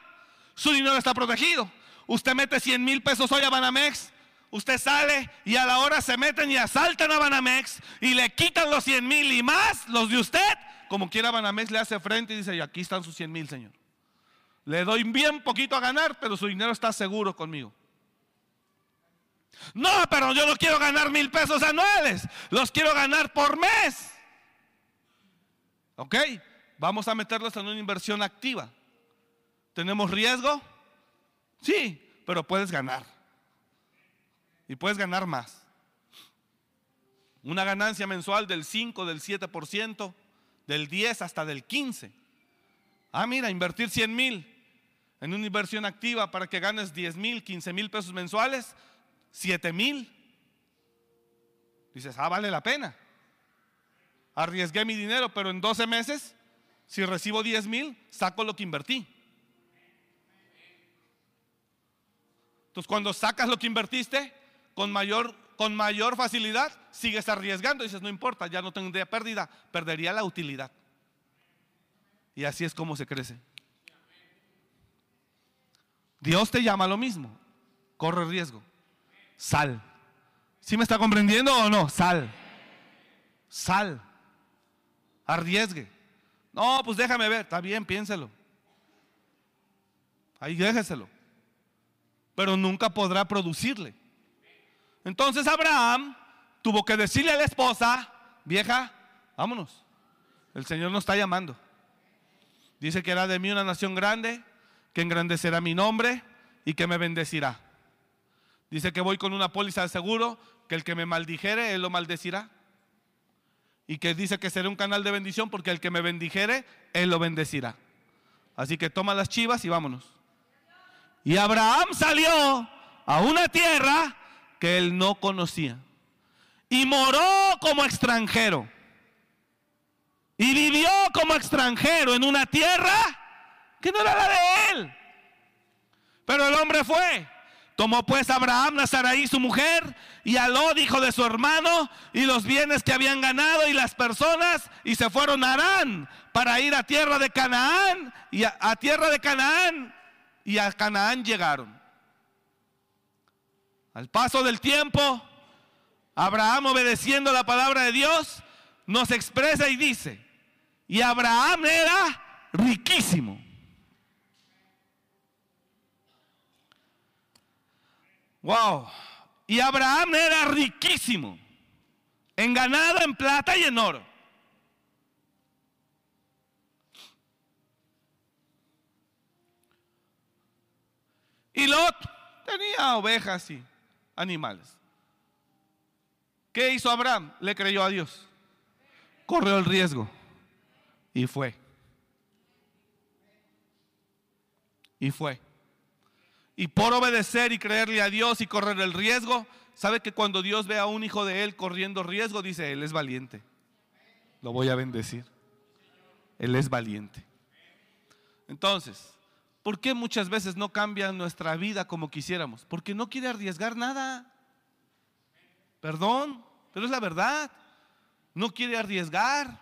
su dinero está protegido. Usted mete 100 mil pesos hoy a Banamex, usted sale y a la hora se meten y asaltan a Banamex y le quitan los 100 mil y más los de usted. Como quiera Banamex le hace frente y dice, y aquí están sus 100 mil, señor. Le doy bien poquito a ganar, pero su dinero está seguro conmigo. No, pero yo no quiero ganar mil pesos anuales. Los quiero ganar por mes. ¿Ok? Vamos a meterlos en una inversión activa. ¿Tenemos riesgo? Sí, pero puedes ganar. Y puedes ganar más. Una ganancia mensual del 5, del 7%, del 10 hasta del 15. Ah, mira, invertir 100 mil en una inversión activa para que ganes 10 mil, 15 mil pesos mensuales, 7 mil. Dices, ah, vale la pena. Arriesgué mi dinero, pero en 12 meses, si recibo 10 mil, saco lo que invertí. Entonces, cuando sacas lo que invertiste, con mayor, con mayor facilidad, sigues arriesgando. Dices, no importa, ya no tendría pérdida, perdería la utilidad. Y así es como se crece. Dios te llama lo mismo. Corre riesgo. Sal. ¿Sí me está comprendiendo o no? Sal. Sal. Arriesgue. No, pues déjame ver. Está bien, piénselo. Ahí déjeselo. Pero nunca podrá producirle. Entonces Abraham tuvo que decirle a la esposa, vieja, vámonos. El Señor nos está llamando. Dice que era de mí una nación grande, que engrandecerá mi nombre y que me bendecirá. Dice que voy con una póliza de seguro, que el que me maldijere, él lo maldecirá. Y que dice que seré un canal de bendición porque el que me bendijere, él lo bendecirá. Así que toma las chivas y vámonos. Y Abraham salió a una tierra que él no conocía. Y moró como extranjero. Y vivió como extranjero en una tierra que no era la de él. Pero el hombre fue. Tomó pues Abraham a su mujer y a Lot, hijo de su hermano, y los bienes que habían ganado y las personas, y se fueron a Arán para ir a tierra de Canaán, y a, a tierra de Canaán, y a Canaán llegaron. Al paso del tiempo, Abraham obedeciendo la palabra de Dios, nos expresa y dice, y Abraham era riquísimo. Wow. Y Abraham era riquísimo en ganado, en plata y en oro. Y Lot tenía ovejas y animales. ¿Qué hizo Abraham? Le creyó a Dios. Corrió el riesgo. Y fue. Y fue. Y por obedecer y creerle a Dios y correr el riesgo, sabe que cuando Dios ve a un hijo de él corriendo riesgo, dice, él es valiente. Lo voy a bendecir. Él es valiente. Entonces, ¿por qué muchas veces no cambia nuestra vida como quisiéramos? Porque no quiere arriesgar nada. Perdón, pero es la verdad. No quiere arriesgar.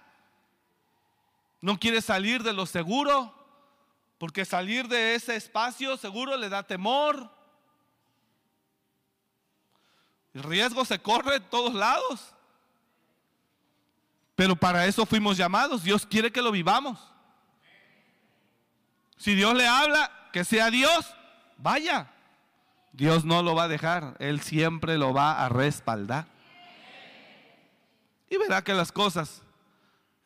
No quiere salir de lo seguro. Porque salir de ese espacio seguro le da temor. El riesgo se corre en todos lados. Pero para eso fuimos llamados. Dios quiere que lo vivamos. Si Dios le habla, que sea Dios, vaya. Dios no lo va a dejar. Él siempre lo va a respaldar. Y verá que las cosas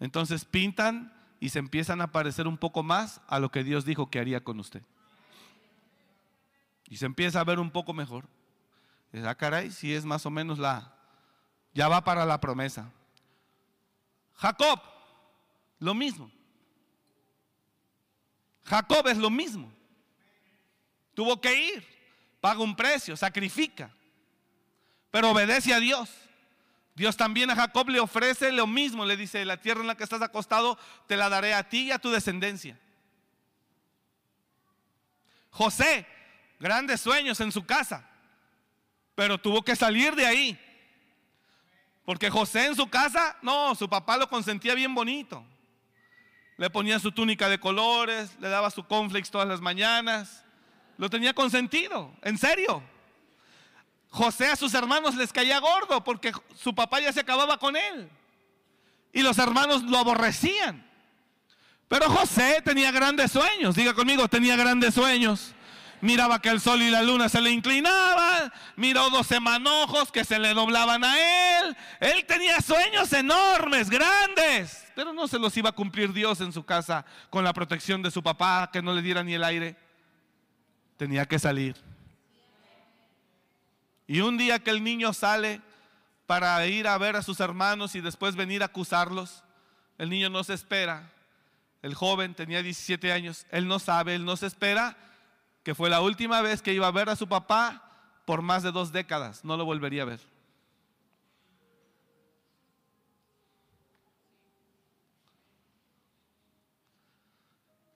entonces pintan y se empiezan a parecer un poco más a lo que Dios dijo que haría con usted. Y se empieza a ver un poco mejor. Ah, caray, si es más o menos la, ya va para la promesa. Jacob, lo mismo. Jacob es lo mismo. Tuvo que ir, paga un precio, sacrifica, pero obedece a Dios. Dios también a Jacob le ofrece lo mismo, le dice, la tierra en la que estás acostado te la daré a ti y a tu descendencia. José, grandes sueños en su casa, pero tuvo que salir de ahí. Porque José en su casa, no, su papá lo consentía bien bonito. Le ponía su túnica de colores, le daba su conflicts todas las mañanas. Lo tenía consentido, en serio. José a sus hermanos les caía gordo porque su papá ya se acababa con él. Y los hermanos lo aborrecían. Pero José tenía grandes sueños. Diga conmigo, tenía grandes sueños. Miraba que el sol y la luna se le inclinaban. Miró dos manojos que se le doblaban a él. Él tenía sueños enormes, grandes. Pero no se los iba a cumplir Dios en su casa con la protección de su papá, que no le diera ni el aire. Tenía que salir. Y un día que el niño sale para ir a ver a sus hermanos y después venir a acusarlos, el niño no se espera. El joven tenía 17 años, él no sabe, él no se espera que fue la última vez que iba a ver a su papá por más de dos décadas, no lo volvería a ver.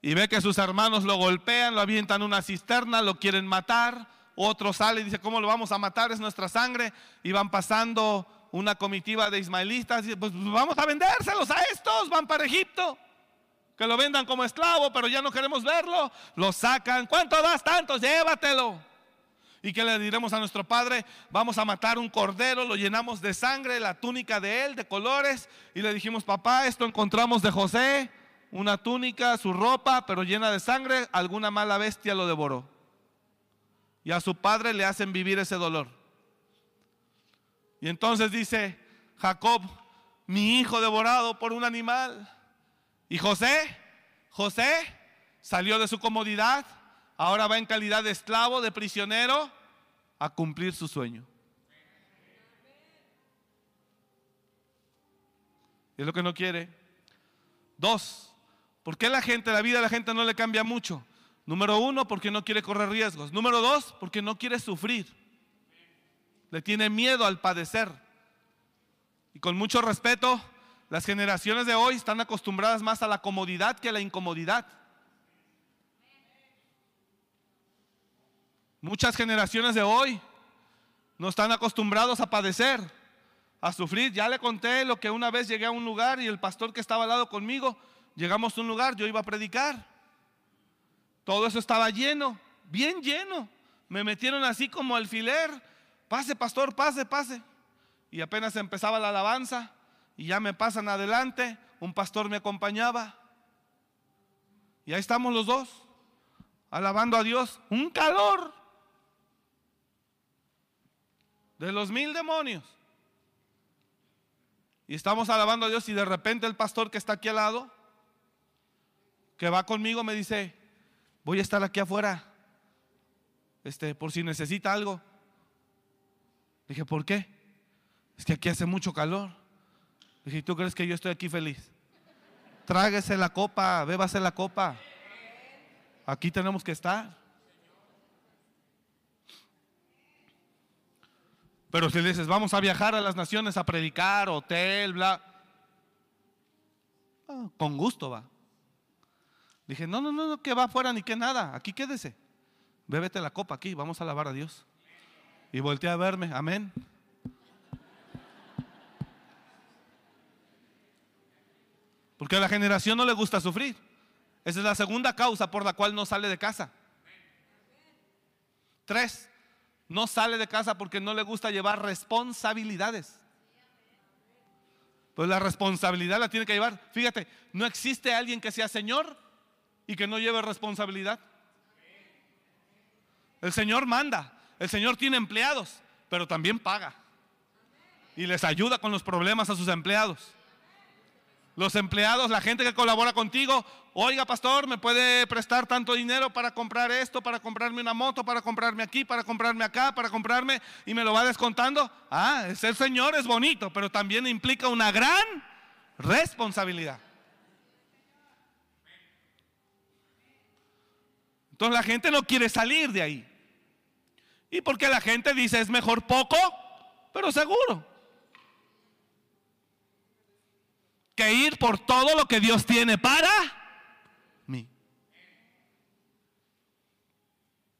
Y ve que sus hermanos lo golpean, lo avientan una cisterna, lo quieren matar, otro sale y dice, ¿cómo lo vamos a matar? Es nuestra sangre. Y van pasando una comitiva de ismaelitas y pues vamos a vendérselos a estos, van para Egipto. Que lo vendan como esclavo, pero ya no queremos verlo. Lo sacan. ¿Cuánto das tanto? Llévatelo. ¿Y qué le diremos a nuestro padre? Vamos a matar un cordero, lo llenamos de sangre, la túnica de él, de colores. Y le dijimos, papá, esto encontramos de José, una túnica, su ropa, pero llena de sangre, alguna mala bestia lo devoró. Y a su padre le hacen vivir ese dolor. Y entonces dice Jacob, mi hijo devorado por un animal. Y José, José salió de su comodidad, ahora va en calidad de esclavo, de prisionero, a cumplir su sueño. Es lo que no quiere. Dos, ¿por qué la gente, la vida de la gente no le cambia mucho? Número uno, porque no quiere correr riesgos. Número dos, porque no quiere sufrir. Le tiene miedo al padecer. Y con mucho respeto, las generaciones de hoy están acostumbradas más a la comodidad que a la incomodidad. Muchas generaciones de hoy no están acostumbrados a padecer, a sufrir. Ya le conté lo que una vez llegué a un lugar y el pastor que estaba al lado conmigo, llegamos a un lugar, yo iba a predicar. Todo eso estaba lleno, bien lleno. Me metieron así como alfiler. Pase, pastor, pase, pase. Y apenas empezaba la alabanza y ya me pasan adelante. Un pastor me acompañaba. Y ahí estamos los dos, alabando a Dios. Un calor de los mil demonios. Y estamos alabando a Dios y de repente el pastor que está aquí al lado, que va conmigo, me dice, voy a estar aquí afuera, este, por si necesita algo. Dije, ¿por qué? Es que aquí hace mucho calor. Dije, ¿tú crees que yo estoy aquí feliz? Tráguese la copa, bébase la copa. Aquí tenemos que estar. Pero si le dices, vamos a viajar a las naciones a predicar, hotel, bla. Ah, con gusto va. Dije, no, no, no, no, que va afuera ni que nada. Aquí quédese. Bébete la copa aquí, vamos a alabar a Dios. Y volteé a verme, amén. Porque a la generación no le gusta sufrir. Esa es la segunda causa por la cual no sale de casa. Tres, no sale de casa porque no le gusta llevar responsabilidades. Pues la responsabilidad la tiene que llevar. Fíjate, no existe alguien que sea Señor y que no lleve responsabilidad. El Señor manda, el Señor tiene empleados, pero también paga. Y les ayuda con los problemas a sus empleados los empleados, la gente que colabora contigo, oiga pastor, ¿me puede prestar tanto dinero para comprar esto, para comprarme una moto, para comprarme aquí, para comprarme acá, para comprarme y me lo va descontando? Ah, ser Señor es bonito, pero también implica una gran responsabilidad. Entonces la gente no quiere salir de ahí. Y porque la gente dice es mejor poco, pero seguro. que ir por todo lo que Dios tiene para mí.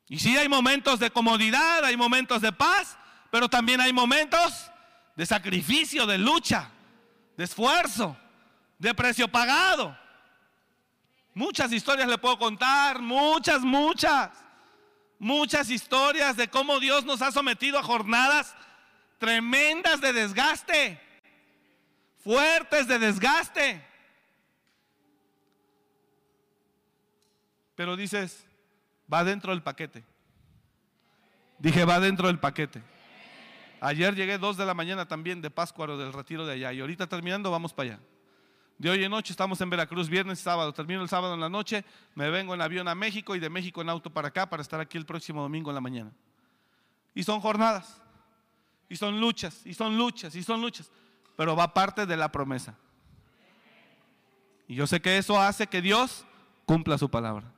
Y sí hay momentos de comodidad, hay momentos de paz, pero también hay momentos de sacrificio, de lucha, de esfuerzo, de precio pagado. Muchas historias le puedo contar, muchas, muchas, muchas historias de cómo Dios nos ha sometido a jornadas tremendas de desgaste fuertes de desgaste. Pero dices, va dentro del paquete. Dije, va dentro del paquete. Ayer llegué dos de la mañana también de Páscuaro del retiro de allá. Y ahorita terminando, vamos para allá. De hoy en noche estamos en Veracruz, viernes y sábado. Termino el sábado en la noche, me vengo en avión a México y de México en auto para acá para estar aquí el próximo domingo en la mañana. Y son jornadas, y son luchas, y son luchas, y son luchas pero va parte de la promesa. Y yo sé que eso hace que Dios cumpla su palabra.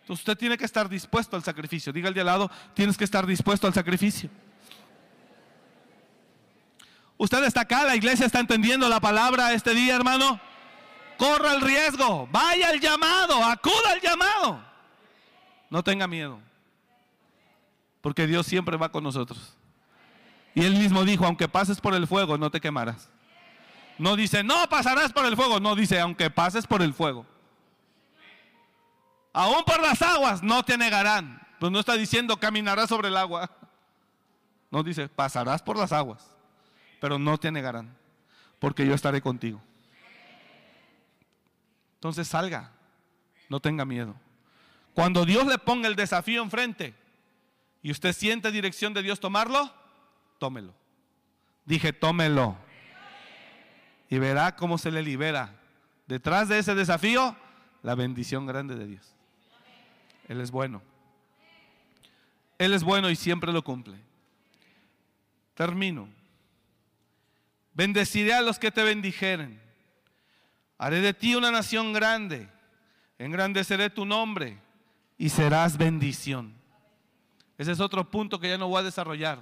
Entonces usted tiene que estar dispuesto al sacrificio. Diga al de al lado, tienes que estar dispuesto al sacrificio. Usted está acá, la iglesia está entendiendo la palabra este día, hermano. corra el riesgo, vaya al llamado, acuda al llamado. No tenga miedo, porque Dios siempre va con nosotros. Y él mismo dijo, aunque pases por el fuego, no te quemarás. No dice, no pasarás por el fuego, no dice, aunque pases por el fuego. Aún por las aguas no te negarán. Pues no está diciendo caminarás sobre el agua. No dice, pasarás por las aguas, pero no te negarán, porque yo estaré contigo. Entonces salga, no tenga miedo. Cuando Dios le ponga el desafío enfrente y usted siente dirección de Dios tomarlo, tómelo. Dije, tómelo. Y verá cómo se le libera. Detrás de ese desafío, la bendición grande de Dios. Él es bueno. Él es bueno y siempre lo cumple. Termino. Bendeciré a los que te bendijeren. Haré de ti una nación grande. Engrandeceré tu nombre y serás bendición. Ese es otro punto que ya no voy a desarrollar.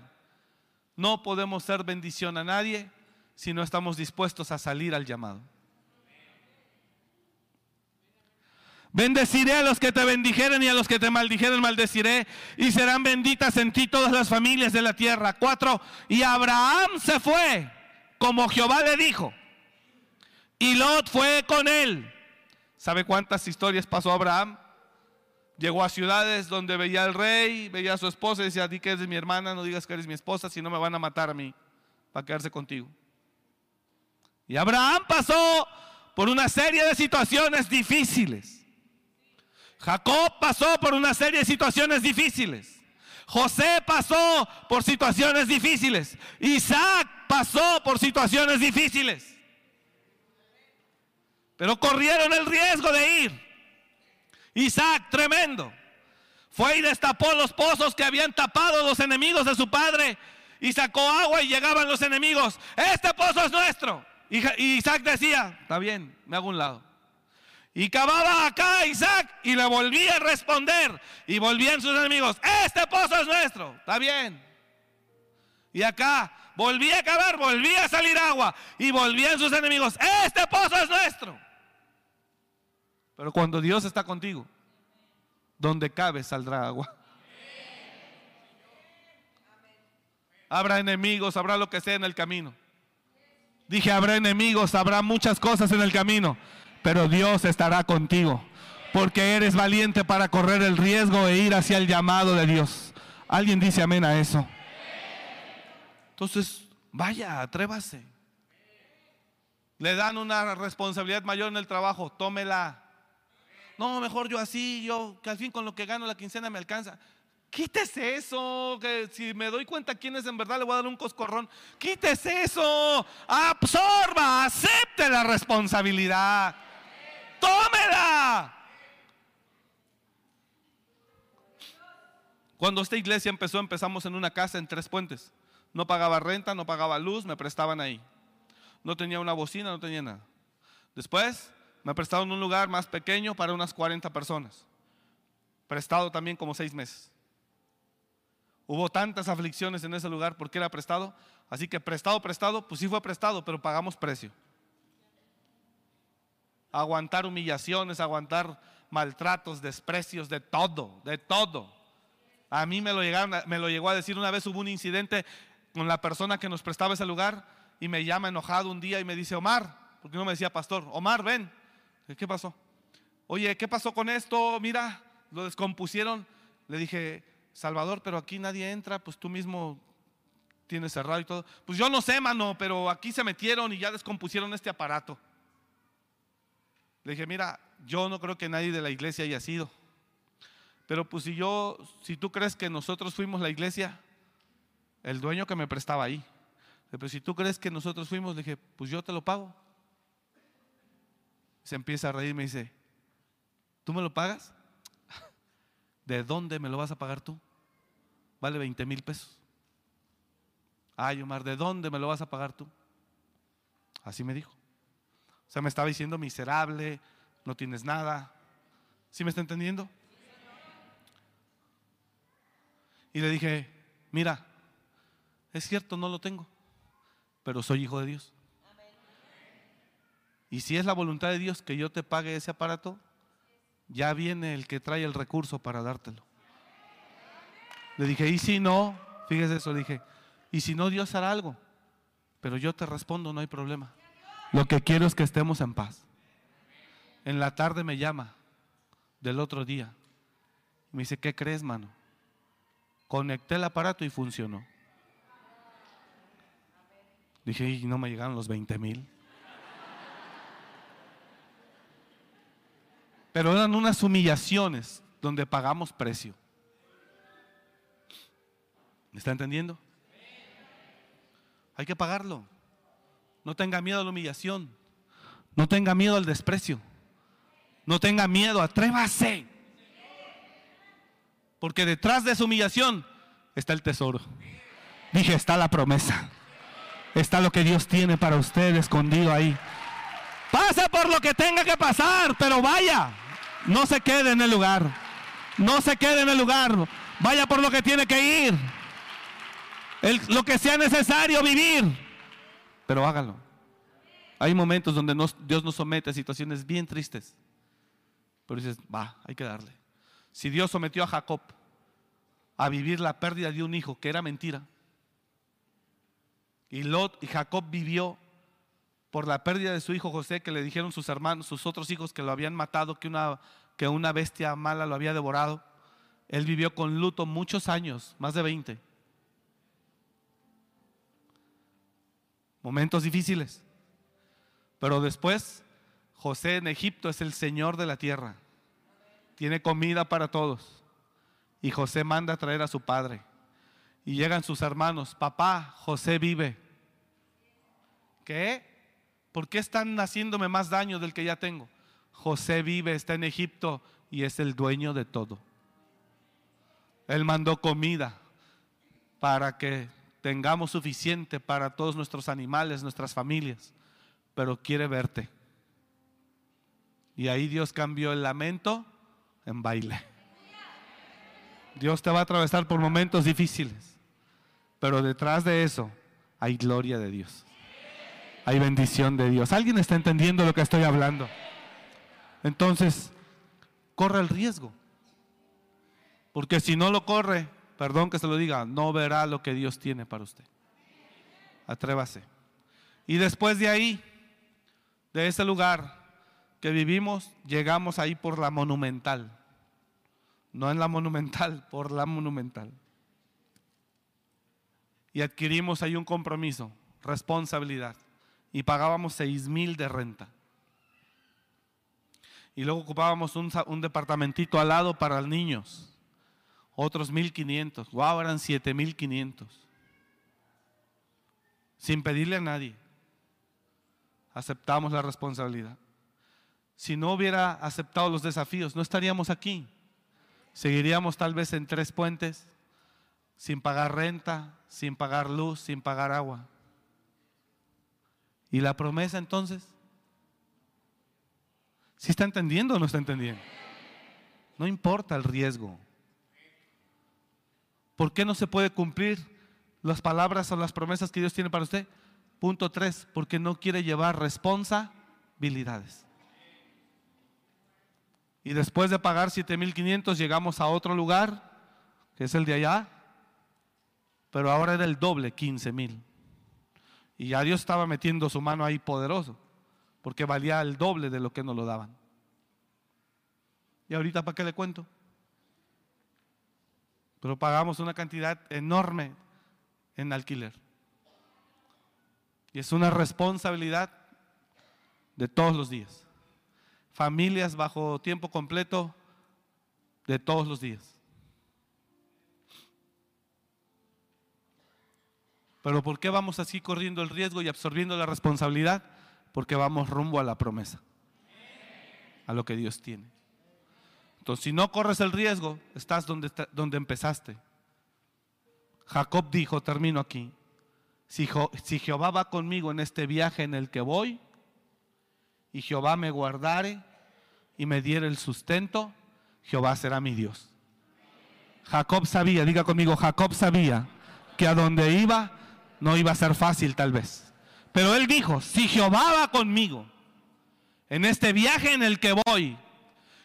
No podemos ser bendición a nadie si no estamos dispuestos a salir al llamado. Bendeciré a los que te bendijeren y a los que te maldijeren maldeciré y serán benditas en ti todas las familias de la tierra. Cuatro, y Abraham se fue como Jehová le dijo y Lot fue con él. ¿Sabe cuántas historias pasó Abraham? Llegó a ciudades donde veía al rey, veía a su esposa y decía, di que eres mi hermana, no digas que eres mi esposa, si no me van a matar a mí para quedarse contigo. Y Abraham pasó por una serie de situaciones difíciles. Jacob pasó por una serie de situaciones difíciles. José pasó por situaciones difíciles. Isaac pasó por situaciones difíciles. Pero corrieron el riesgo de ir. Isaac, tremendo. Fue y destapó los pozos que habían tapado los enemigos de su padre y sacó agua y llegaban los enemigos. Este pozo es nuestro. Y Isaac decía, está bien, me hago un lado. Y cavaba acá Isaac y le volvía a responder. Y volvían sus enemigos, este pozo es nuestro, está bien. Y acá volvía a cavar, volvía a salir agua. Y volvían sus enemigos, este pozo es nuestro. Pero cuando Dios está contigo, donde cabe saldrá agua. Habrá enemigos, habrá lo que sea en el camino. Dije, habrá enemigos, habrá muchas cosas en el camino, pero Dios estará contigo, porque eres valiente para correr el riesgo e ir hacia el llamado de Dios. ¿Alguien dice amén a eso? Entonces, vaya, atrévase. Le dan una responsabilidad mayor en el trabajo, tómela no, mejor yo así, yo que al fin con lo que gano la quincena me alcanza. Quítese eso, que si me doy cuenta quién es en verdad le voy a dar un coscorrón. Quítese eso, absorba, acepte la responsabilidad. Tómela. Cuando esta iglesia empezó, empezamos en una casa en Tres Puentes. No pagaba renta, no pagaba luz, me prestaban ahí. No tenía una bocina, no tenía nada. Después me prestaron un lugar más pequeño para unas 40 personas. Prestado también como seis meses. Hubo tantas aflicciones en ese lugar porque era prestado. Así que prestado, prestado, pues sí fue prestado, pero pagamos precio. Aguantar humillaciones, aguantar maltratos, desprecios, de todo, de todo. A mí me lo, llegaron, me lo llegó a decir una vez, hubo un incidente con la persona que nos prestaba ese lugar y me llama enojado un día y me dice, Omar, porque no me decía pastor, Omar, ven, ¿Qué pasó? Oye, ¿qué pasó con esto? Mira, lo descompusieron. Le dije, Salvador, pero aquí nadie entra, pues tú mismo tienes cerrado y todo. Pues yo no sé, mano, pero aquí se metieron y ya descompusieron este aparato. Le dije, mira, yo no creo que nadie de la iglesia haya sido. Pero pues si yo, si tú crees que nosotros fuimos la iglesia, el dueño que me prestaba ahí. Pero si tú crees que nosotros fuimos, dije, pues yo te lo pago se empieza a reír y me dice, ¿tú me lo pagas? ¿De dónde me lo vas a pagar tú? Vale 20 mil pesos. Ay, Omar, ¿de dónde me lo vas a pagar tú? Así me dijo. O sea, me estaba diciendo miserable, no tienes nada. ¿Sí me está entendiendo? Y le dije, mira, es cierto, no lo tengo, pero soy hijo de Dios. Y si es la voluntad de Dios que yo te pague ese aparato, ya viene el que trae el recurso para dártelo. Le dije, ¿y si no? Fíjese eso, le dije, ¿y si no Dios hará algo? Pero yo te respondo, no hay problema. Lo que quiero es que estemos en paz. En la tarde me llama del otro día. Me dice, ¿qué crees, mano? Conecté el aparato y funcionó. Dije, y no me llegaron los 20 mil. Pero eran unas humillaciones donde pagamos precio. ¿Me está entendiendo? Hay que pagarlo. No tenga miedo a la humillación. No tenga miedo al desprecio. No tenga miedo, atrévase. Porque detrás de esa humillación está el tesoro. Dije, está la promesa. Está lo que Dios tiene para usted escondido ahí. Pase por lo que tenga que pasar, pero vaya. No se quede en el lugar. No se quede en el lugar. Vaya por lo que tiene que ir. lo que sea necesario vivir. Pero hágalo. Hay momentos donde Dios nos somete a situaciones bien tristes. Pero dices, va, hay que darle. Si Dios sometió a Jacob a vivir la pérdida de un hijo, que era mentira, y Lot y Jacob vivió por la pérdida de su hijo José, que le dijeron sus hermanos, sus otros hijos que lo habían matado, que una, que una bestia mala lo había devorado. Él vivió con luto muchos años, más de 20. Momentos difíciles. Pero después José en Egipto es el Señor de la tierra. Tiene comida para todos. Y José manda a traer a su padre. Y llegan sus hermanos, papá, José vive. ¿Qué? ¿Por qué están haciéndome más daño del que ya tengo? José vive, está en Egipto y es el dueño de todo. Él mandó comida para que tengamos suficiente para todos nuestros animales, nuestras familias, pero quiere verte. Y ahí Dios cambió el lamento en baile. Dios te va a atravesar por momentos difíciles, pero detrás de eso hay gloria de Dios. Hay bendición de Dios. ¿Alguien está entendiendo lo que estoy hablando? Entonces, corre el riesgo. Porque si no lo corre, perdón que se lo diga, no verá lo que Dios tiene para usted. Atrévase. Y después de ahí, de ese lugar, que vivimos, llegamos ahí por la monumental. No en la monumental, por la monumental. Y adquirimos ahí un compromiso, responsabilidad. Y pagábamos seis mil de renta. Y luego ocupábamos un, departamentito al lado para los niños. Otros mil quinientos. Wow, eran siete mil quinientos. Sin pedirle a nadie. Aceptamos la responsabilidad si no hubiera aceptado los desafíos, no estaríamos aquí. Seguiríamos tal vez en tres puentes, sin pagar renta, sin pagar luz, sin pagar agua. ¿Y la promesa entonces? ¿Si está entendiendo o no está entendiendo? No importa el riesgo. ¿Por qué no se puede cumplir las palabras o las promesas que Dios tiene para usted? Punto tres, porque no quiere llevar responsabilidades. Y después de pagar 7.500 llegamos a otro lugar, que es el de allá, pero ahora era el doble, 15.000. Y ya Dios estaba metiendo su mano ahí poderoso, porque valía el doble de lo que nos lo daban. Y ahorita, ¿para qué le cuento? Pero pagamos una cantidad enorme en alquiler. Y es una responsabilidad de todos los días familias bajo tiempo completo de todos los días. Pero ¿por qué vamos así corriendo el riesgo y absorbiendo la responsabilidad? Porque vamos rumbo a la promesa, a lo que Dios tiene. Entonces, si no corres el riesgo, estás donde, donde empezaste. Jacob dijo, termino aquí, si, si Jehová va conmigo en este viaje en el que voy, y Jehová me guardare y me diera el sustento, Jehová será mi Dios. Jacob sabía, diga conmigo, Jacob sabía que a donde iba no iba a ser fácil tal vez. Pero él dijo, si Jehová va conmigo en este viaje en el que voy,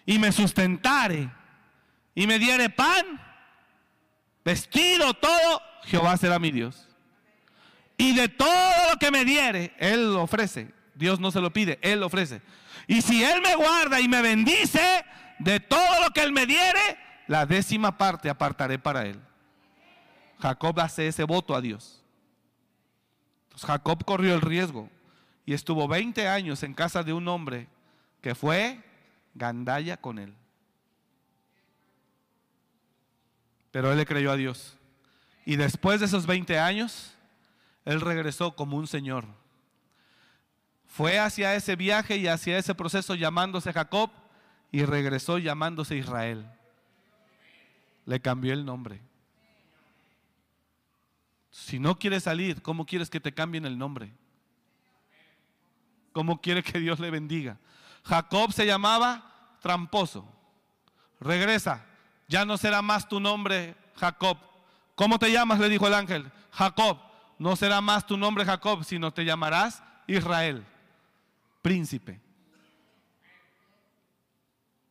y me sustentare, y me diere pan, vestido, todo, Jehová será mi Dios. Y de todo lo que me diere, Él lo ofrece. Dios no se lo pide, Él lo ofrece. Y si Él me guarda y me bendice, de todo lo que Él me diere, la décima parte apartaré para Él. Jacob hace ese voto a Dios. Entonces Jacob corrió el riesgo y estuvo 20 años en casa de un hombre que fue gandalla con él. Pero él le creyó a Dios. Y después de esos 20 años, él regresó como un señor. Fue hacia ese viaje y hacia ese proceso llamándose Jacob y regresó llamándose Israel. Le cambió el nombre. Si no quieres salir, ¿cómo quieres que te cambien el nombre? ¿Cómo quiere que Dios le bendiga? Jacob se llamaba tramposo. Regresa, ya no será más tu nombre Jacob. ¿Cómo te llamas? Le dijo el ángel. Jacob. No será más tu nombre Jacob, sino te llamarás Israel, príncipe.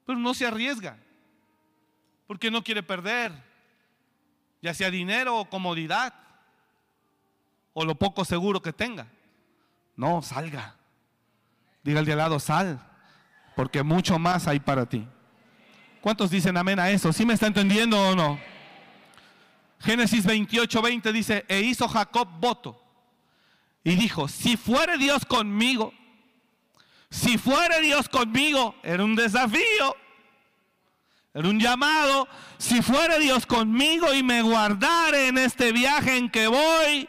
Pero no se arriesga, porque no quiere perder, ya sea dinero o comodidad, o lo poco seguro que tenga. No, salga. Diga al de al lado, sal, porque mucho más hay para ti. ¿Cuántos dicen amén a eso? ¿Sí me está entendiendo o no? Génesis 28, 20 dice, e hizo Jacob voto y dijo, si fuere Dios conmigo, si fuere Dios conmigo, era un desafío, era un llamado, si fuere Dios conmigo y me guardare en este viaje en que voy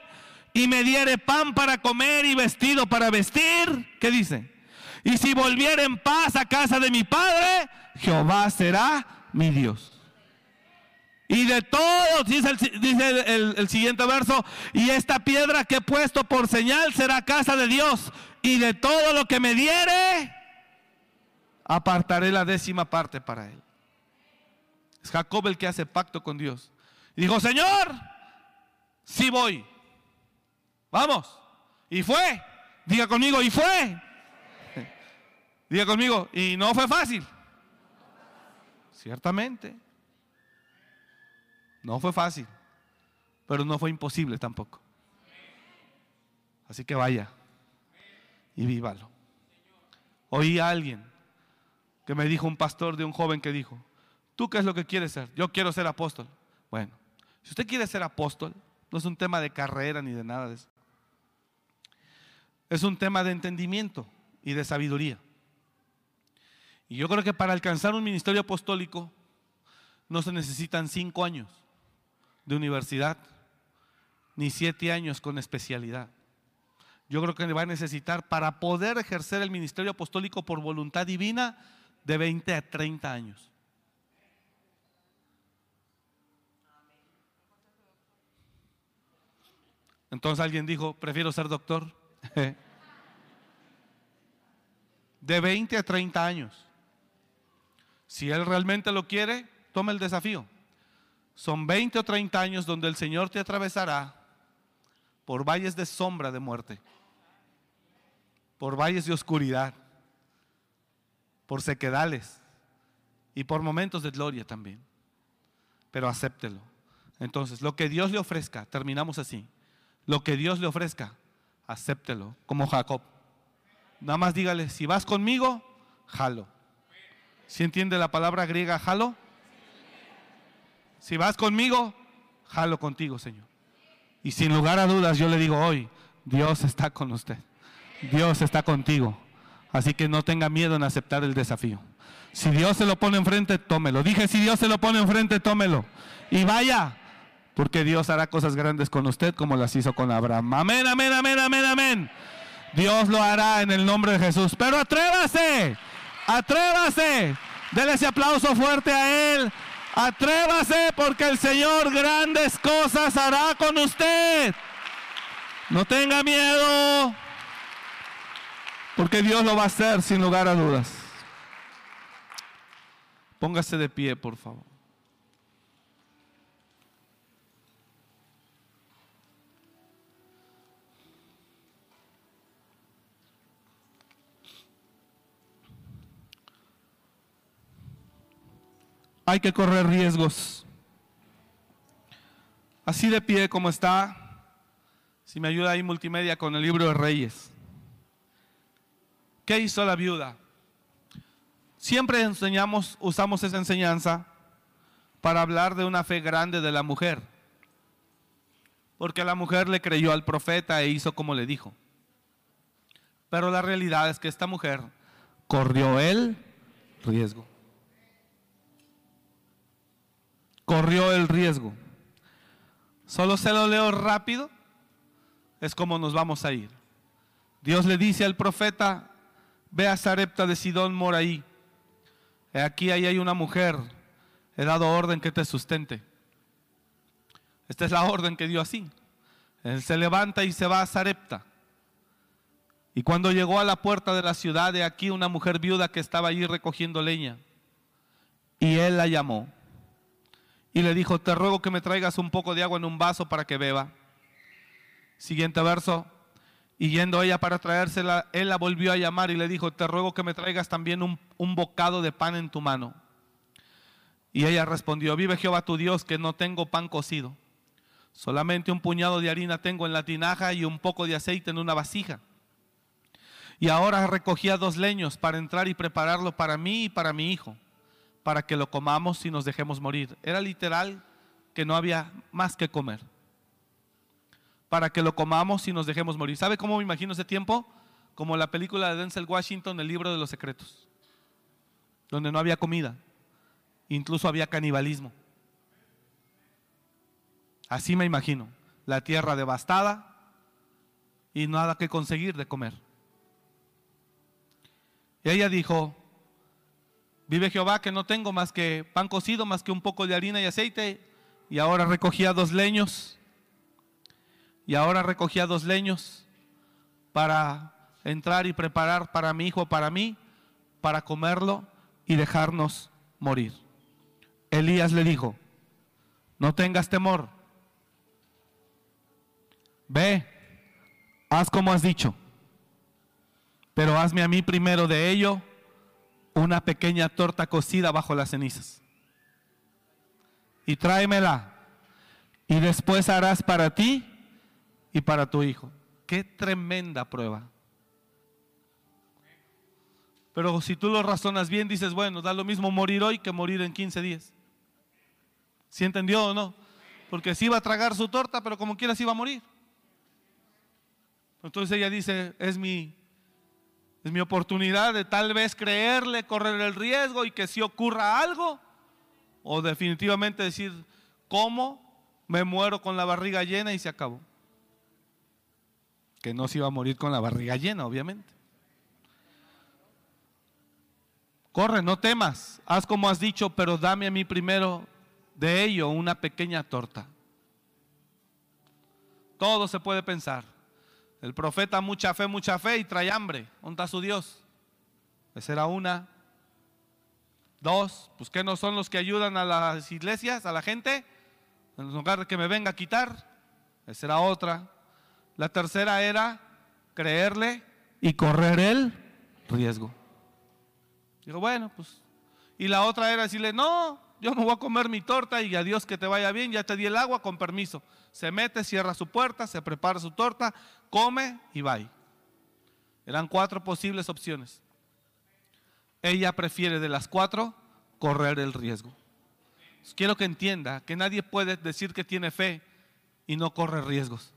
y me diere pan para comer y vestido para vestir, ¿qué dice? Y si volviera en paz a casa de mi padre, Jehová será mi Dios. Y de todos, dice, el, siguiente verso, y esta piedra que he puesto por señal será casa de Dios. Y de todo lo que me diere, apartaré la décima parte para él. Es Jacob el que hace pacto con Dios. Y dijo, Señor, si voy. Vamos. Y fue. Diga conmigo, y fue. Diga conmigo, y no fue fácil. Ciertamente. No fue fácil, pero no fue imposible tampoco. Así que vaya y vívalo. Oí a alguien que me dijo, un pastor de un joven que dijo, ¿tú qué es lo que quieres ser? Yo quiero ser apóstol. Bueno, si usted quiere ser apóstol, no es un tema de carrera ni de nada de eso. Es un tema de entendimiento y de sabiduría. Y yo creo que para alcanzar un ministerio apostólico no se necesitan cinco años de universidad, ni siete años con especialidad. Yo creo que va a necesitar para poder ejercer el ministerio apostólico por voluntad divina de 20 a 30 años. Entonces alguien dijo, prefiero ser doctor. de 20 a 30 años. Si él realmente lo quiere, tome el desafío. Son 20 o 30 años donde el Señor te atravesará por valles de sombra de muerte, por valles de oscuridad, por sequedales y por momentos de gloria también. Pero acéptelo. Entonces, lo que Dios le ofrezca, terminamos así. Lo que Dios le ofrezca, acéptelo, como Jacob. Nada más dígale, si vas conmigo, jalo. ¿Si entiende la palabra griega jalo? Si vas conmigo, jalo contigo, Señor. Y sin lugar a dudas, yo le digo hoy, Dios está con usted. Dios está contigo. Así que no tenga miedo en aceptar el desafío. Si Dios se lo pone enfrente, tómelo. Dije, si Dios se lo pone enfrente, tómelo. Y vaya, porque Dios hará cosas grandes con usted como las hizo con Abraham. Amén, amén, amén, amén, amén. Dios lo hará en el nombre de Jesús. Pero atrévase, atrévase. Dele ese aplauso fuerte a Él. Atrévase porque el Señor grandes cosas hará con usted. No tenga miedo, porque Dios lo va a hacer sin lugar a dudas. Póngase de pie, por favor. Hay que correr riesgos. Así de pie como está, si me ayuda ahí multimedia con el libro de Reyes. ¿Qué hizo la viuda? Siempre enseñamos, usamos esa enseñanza para hablar de una fe grande de la mujer. Porque la mujer le creyó al profeta e hizo como le dijo. Pero la realidad es que esta mujer corrió el riesgo. Corrió el riesgo. Solo se lo leo rápido. Es como nos vamos a ir. Dios le dice al profeta, ve a Sarepta de Sidón, mora. Aquí ahí hay una mujer. He dado orden que te sustente. Esta es la orden que dio así. Él se levanta y se va a Sarepta. Y cuando llegó a la puerta de la ciudad, de aquí una mujer viuda que estaba allí recogiendo leña. Y él la llamó. Y le dijo, te ruego que me traigas un poco de agua en un vaso para que beba. Siguiente verso. Y yendo ella para traérsela, él la volvió a llamar y le dijo, te ruego que me traigas también un, un bocado de pan en tu mano. Y ella respondió, vive Jehová tu Dios que no tengo pan cocido. Solamente un puñado de harina tengo en la tinaja y un poco de aceite en una vasija. Y ahora recogía dos leños para entrar y prepararlo para mí y para mi hijo, para que lo comamos y nos dejemos morir. Era literal que no había más que comer. Para que lo comamos y nos dejemos morir. ¿Sabe cómo me imagino ese tiempo? Como la película de Denzel Washington, El libro de los secretos, donde no había comida, incluso había canibalismo. Así me imagino, la tierra devastada y nada que conseguir de comer. Y ella dijo, vive Jehová que no tengo más que pan cocido, más que un poco de harina y aceite. Y ahora recogía dos leños. Y ahora recogía dos leños para entrar y preparar para mi hijo, para mí, para comerlo y dejarnos morir. Elías le dijo, no tengas temor. Ve, haz como has dicho pero hazme a mí primero de ello una pequeña torta cocida bajo las cenizas. Y tráemela. Y después harás para ti y para tu hijo. Qué tremenda prueba. Pero si tú lo razonas bien, dices, bueno, da lo mismo morir hoy que morir en 15 días. ¿Sí entendió o no? Porque si iba a tragar su torta, pero como quiera se iba a morir. Entonces ella dice, es mi es mi oportunidad de tal vez creerle, correr el riesgo y que si ocurra algo, o definitivamente decir, ¿cómo? Me muero con la barriga llena y se acabó. Que no se iba a morir con la barriga llena, obviamente. Corre, no temas, haz como has dicho, pero dame a mí primero de ello una pequeña torta. Todo se puede pensar. El profeta mucha fe, mucha fe y trae hambre. ¿Dónde su Dios? Esa era una. Dos, pues que no son los que ayudan a las iglesias, a la gente, en lugar de que me venga a quitar. Esa era otra. La tercera era creerle y correr el riesgo. Digo, bueno, pues. Y la otra era decirle, no, yo me voy a comer mi torta y a Dios que te vaya bien, ya te di el agua con permiso. Se mete, cierra su puerta, se prepara su torta, come y va. Eran cuatro posibles opciones. Ella prefiere de las cuatro correr el riesgo. Quiero que entienda que nadie puede decir que tiene fe y no corre riesgos.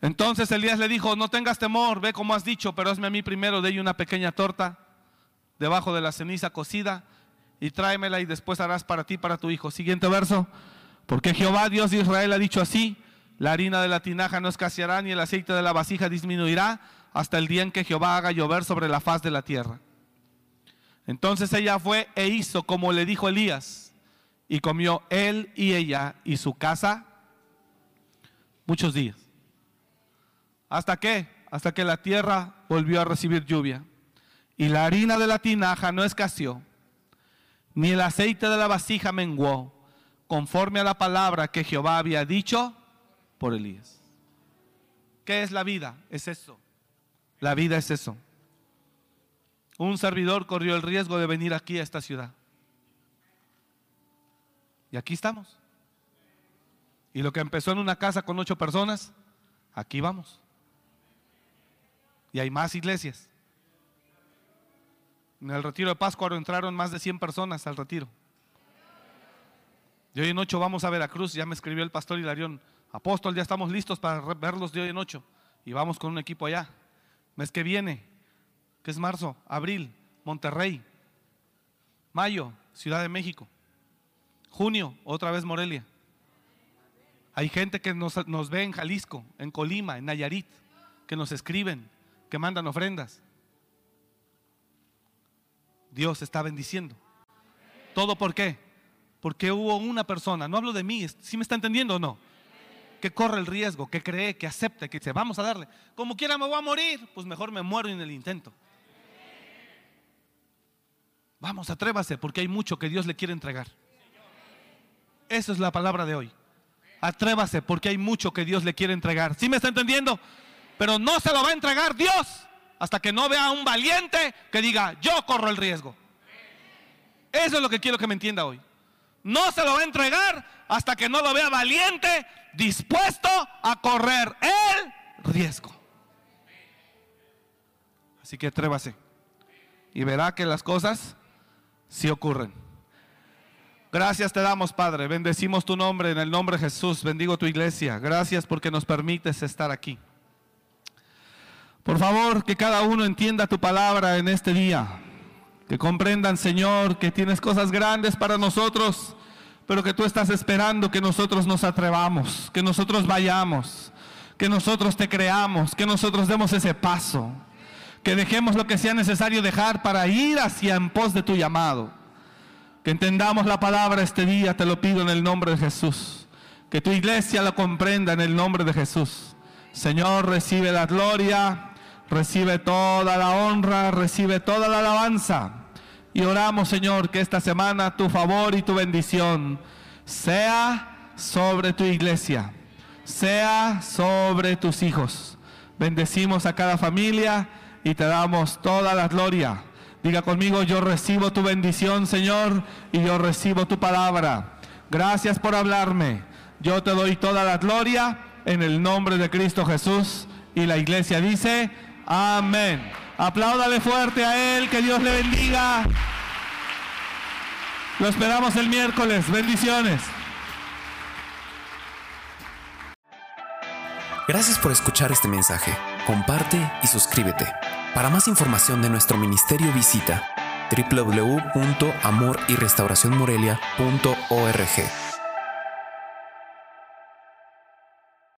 Entonces Elías le dijo, no tengas temor, ve como has dicho, pero hazme a mí primero de ella una pequeña torta debajo de la ceniza cocida y tráemela y después harás para ti, para tu hijo. Siguiente verso. Porque Jehová, Dios de Israel, ha dicho así, la harina de la tinaja no escaseará ni el aceite de la vasija disminuirá hasta el día en que Jehová haga llover sobre la faz de la tierra. Entonces ella fue e hizo como le dijo Elías, y comió él y ella y su casa muchos días. ¿Hasta qué? Hasta que la tierra volvió a recibir lluvia. Y la harina de la tinaja no escaseó, ni el aceite de la vasija menguó, conforme a la palabra que Jehová había dicho por Elías. ¿Qué es la vida? Es eso. La vida es eso. un servidor corrió el riesgo de venir aquí a esta ciudad. Y aquí estamos. Y lo que empezó en una casa con ocho personas, aquí vamos. Y hay más iglesias. En el retiro de Pascua entraron más de 100 personas al retiro. De hoy en ocho vamos a Veracruz, ya me escribió el pastor Hilarión. Apóstol, ya estamos listos para verlos de hoy en ocho. Y vamos con un equipo allá. Mes que viene, que es marzo, abril, Monterrey. Mayo, Ciudad de México. Junio, otra vez Morelia. Hay gente que nos, nos ve en Jalisco, en Colima, en Nayarit, que nos escriben, que mandan ofrendas. Dios está bendiciendo. ¿Todo por qué? Porque hubo una persona, no hablo de mí, ¿sí me está entendiendo o no? Que corre el riesgo, que cree, que acepta, que dice, vamos a darle. Como quiera me voy a morir, pues mejor me muero en el intento. Vamos, atrévase, porque hay mucho que Dios le quiere entregar. Esa es la palabra de hoy. Atrévase, porque hay mucho que Dios le quiere entregar. ¿Sí me está entendiendo? Pero no se lo va a entregar Dios hasta que no vea a un valiente que diga, yo corro el riesgo. Eso es lo que quiero que me entienda hoy. No se lo va a entregar hasta que no lo vea valiente, dispuesto a correr el riesgo. Así que atrévase y verá que las cosas sí ocurren. Gracias te damos, Padre. Bendecimos tu nombre en el nombre de Jesús. Bendigo tu iglesia. Gracias porque nos permites estar aquí. Por favor, que cada uno entienda tu palabra en este día. Que comprendan, Señor, que tienes cosas grandes para nosotros, pero que tú estás esperando que nosotros nos atrevamos, que nosotros vayamos, que nosotros te creamos, que nosotros demos ese paso, que dejemos lo que sea necesario dejar para ir hacia en pos de tu llamado. Que entendamos la palabra este día, te lo pido en el nombre de Jesús. Que tu iglesia lo comprenda en el nombre de Jesús. Señor, recibe la gloria, recibe toda la honra, recibe toda la alabanza. Y oramos, Señor, que esta semana tu favor y tu bendición sea sobre tu iglesia, sea sobre tus hijos. Bendecimos a cada familia y te damos toda la gloria. Diga conmigo, yo recibo tu bendición, Señor, y yo recibo tu palabra. Gracias por hablarme. Yo te doy toda la gloria en el nombre de Cristo Jesús. Y la iglesia dice, Amén. Apláudale fuerte a Él, que Dios le bendiga. Lo esperamos el miércoles. Bendiciones. Gracias por escuchar este mensaje. Comparte y suscríbete. Para más información de nuestro ministerio visita www.amoryrestauracionmorelia.org.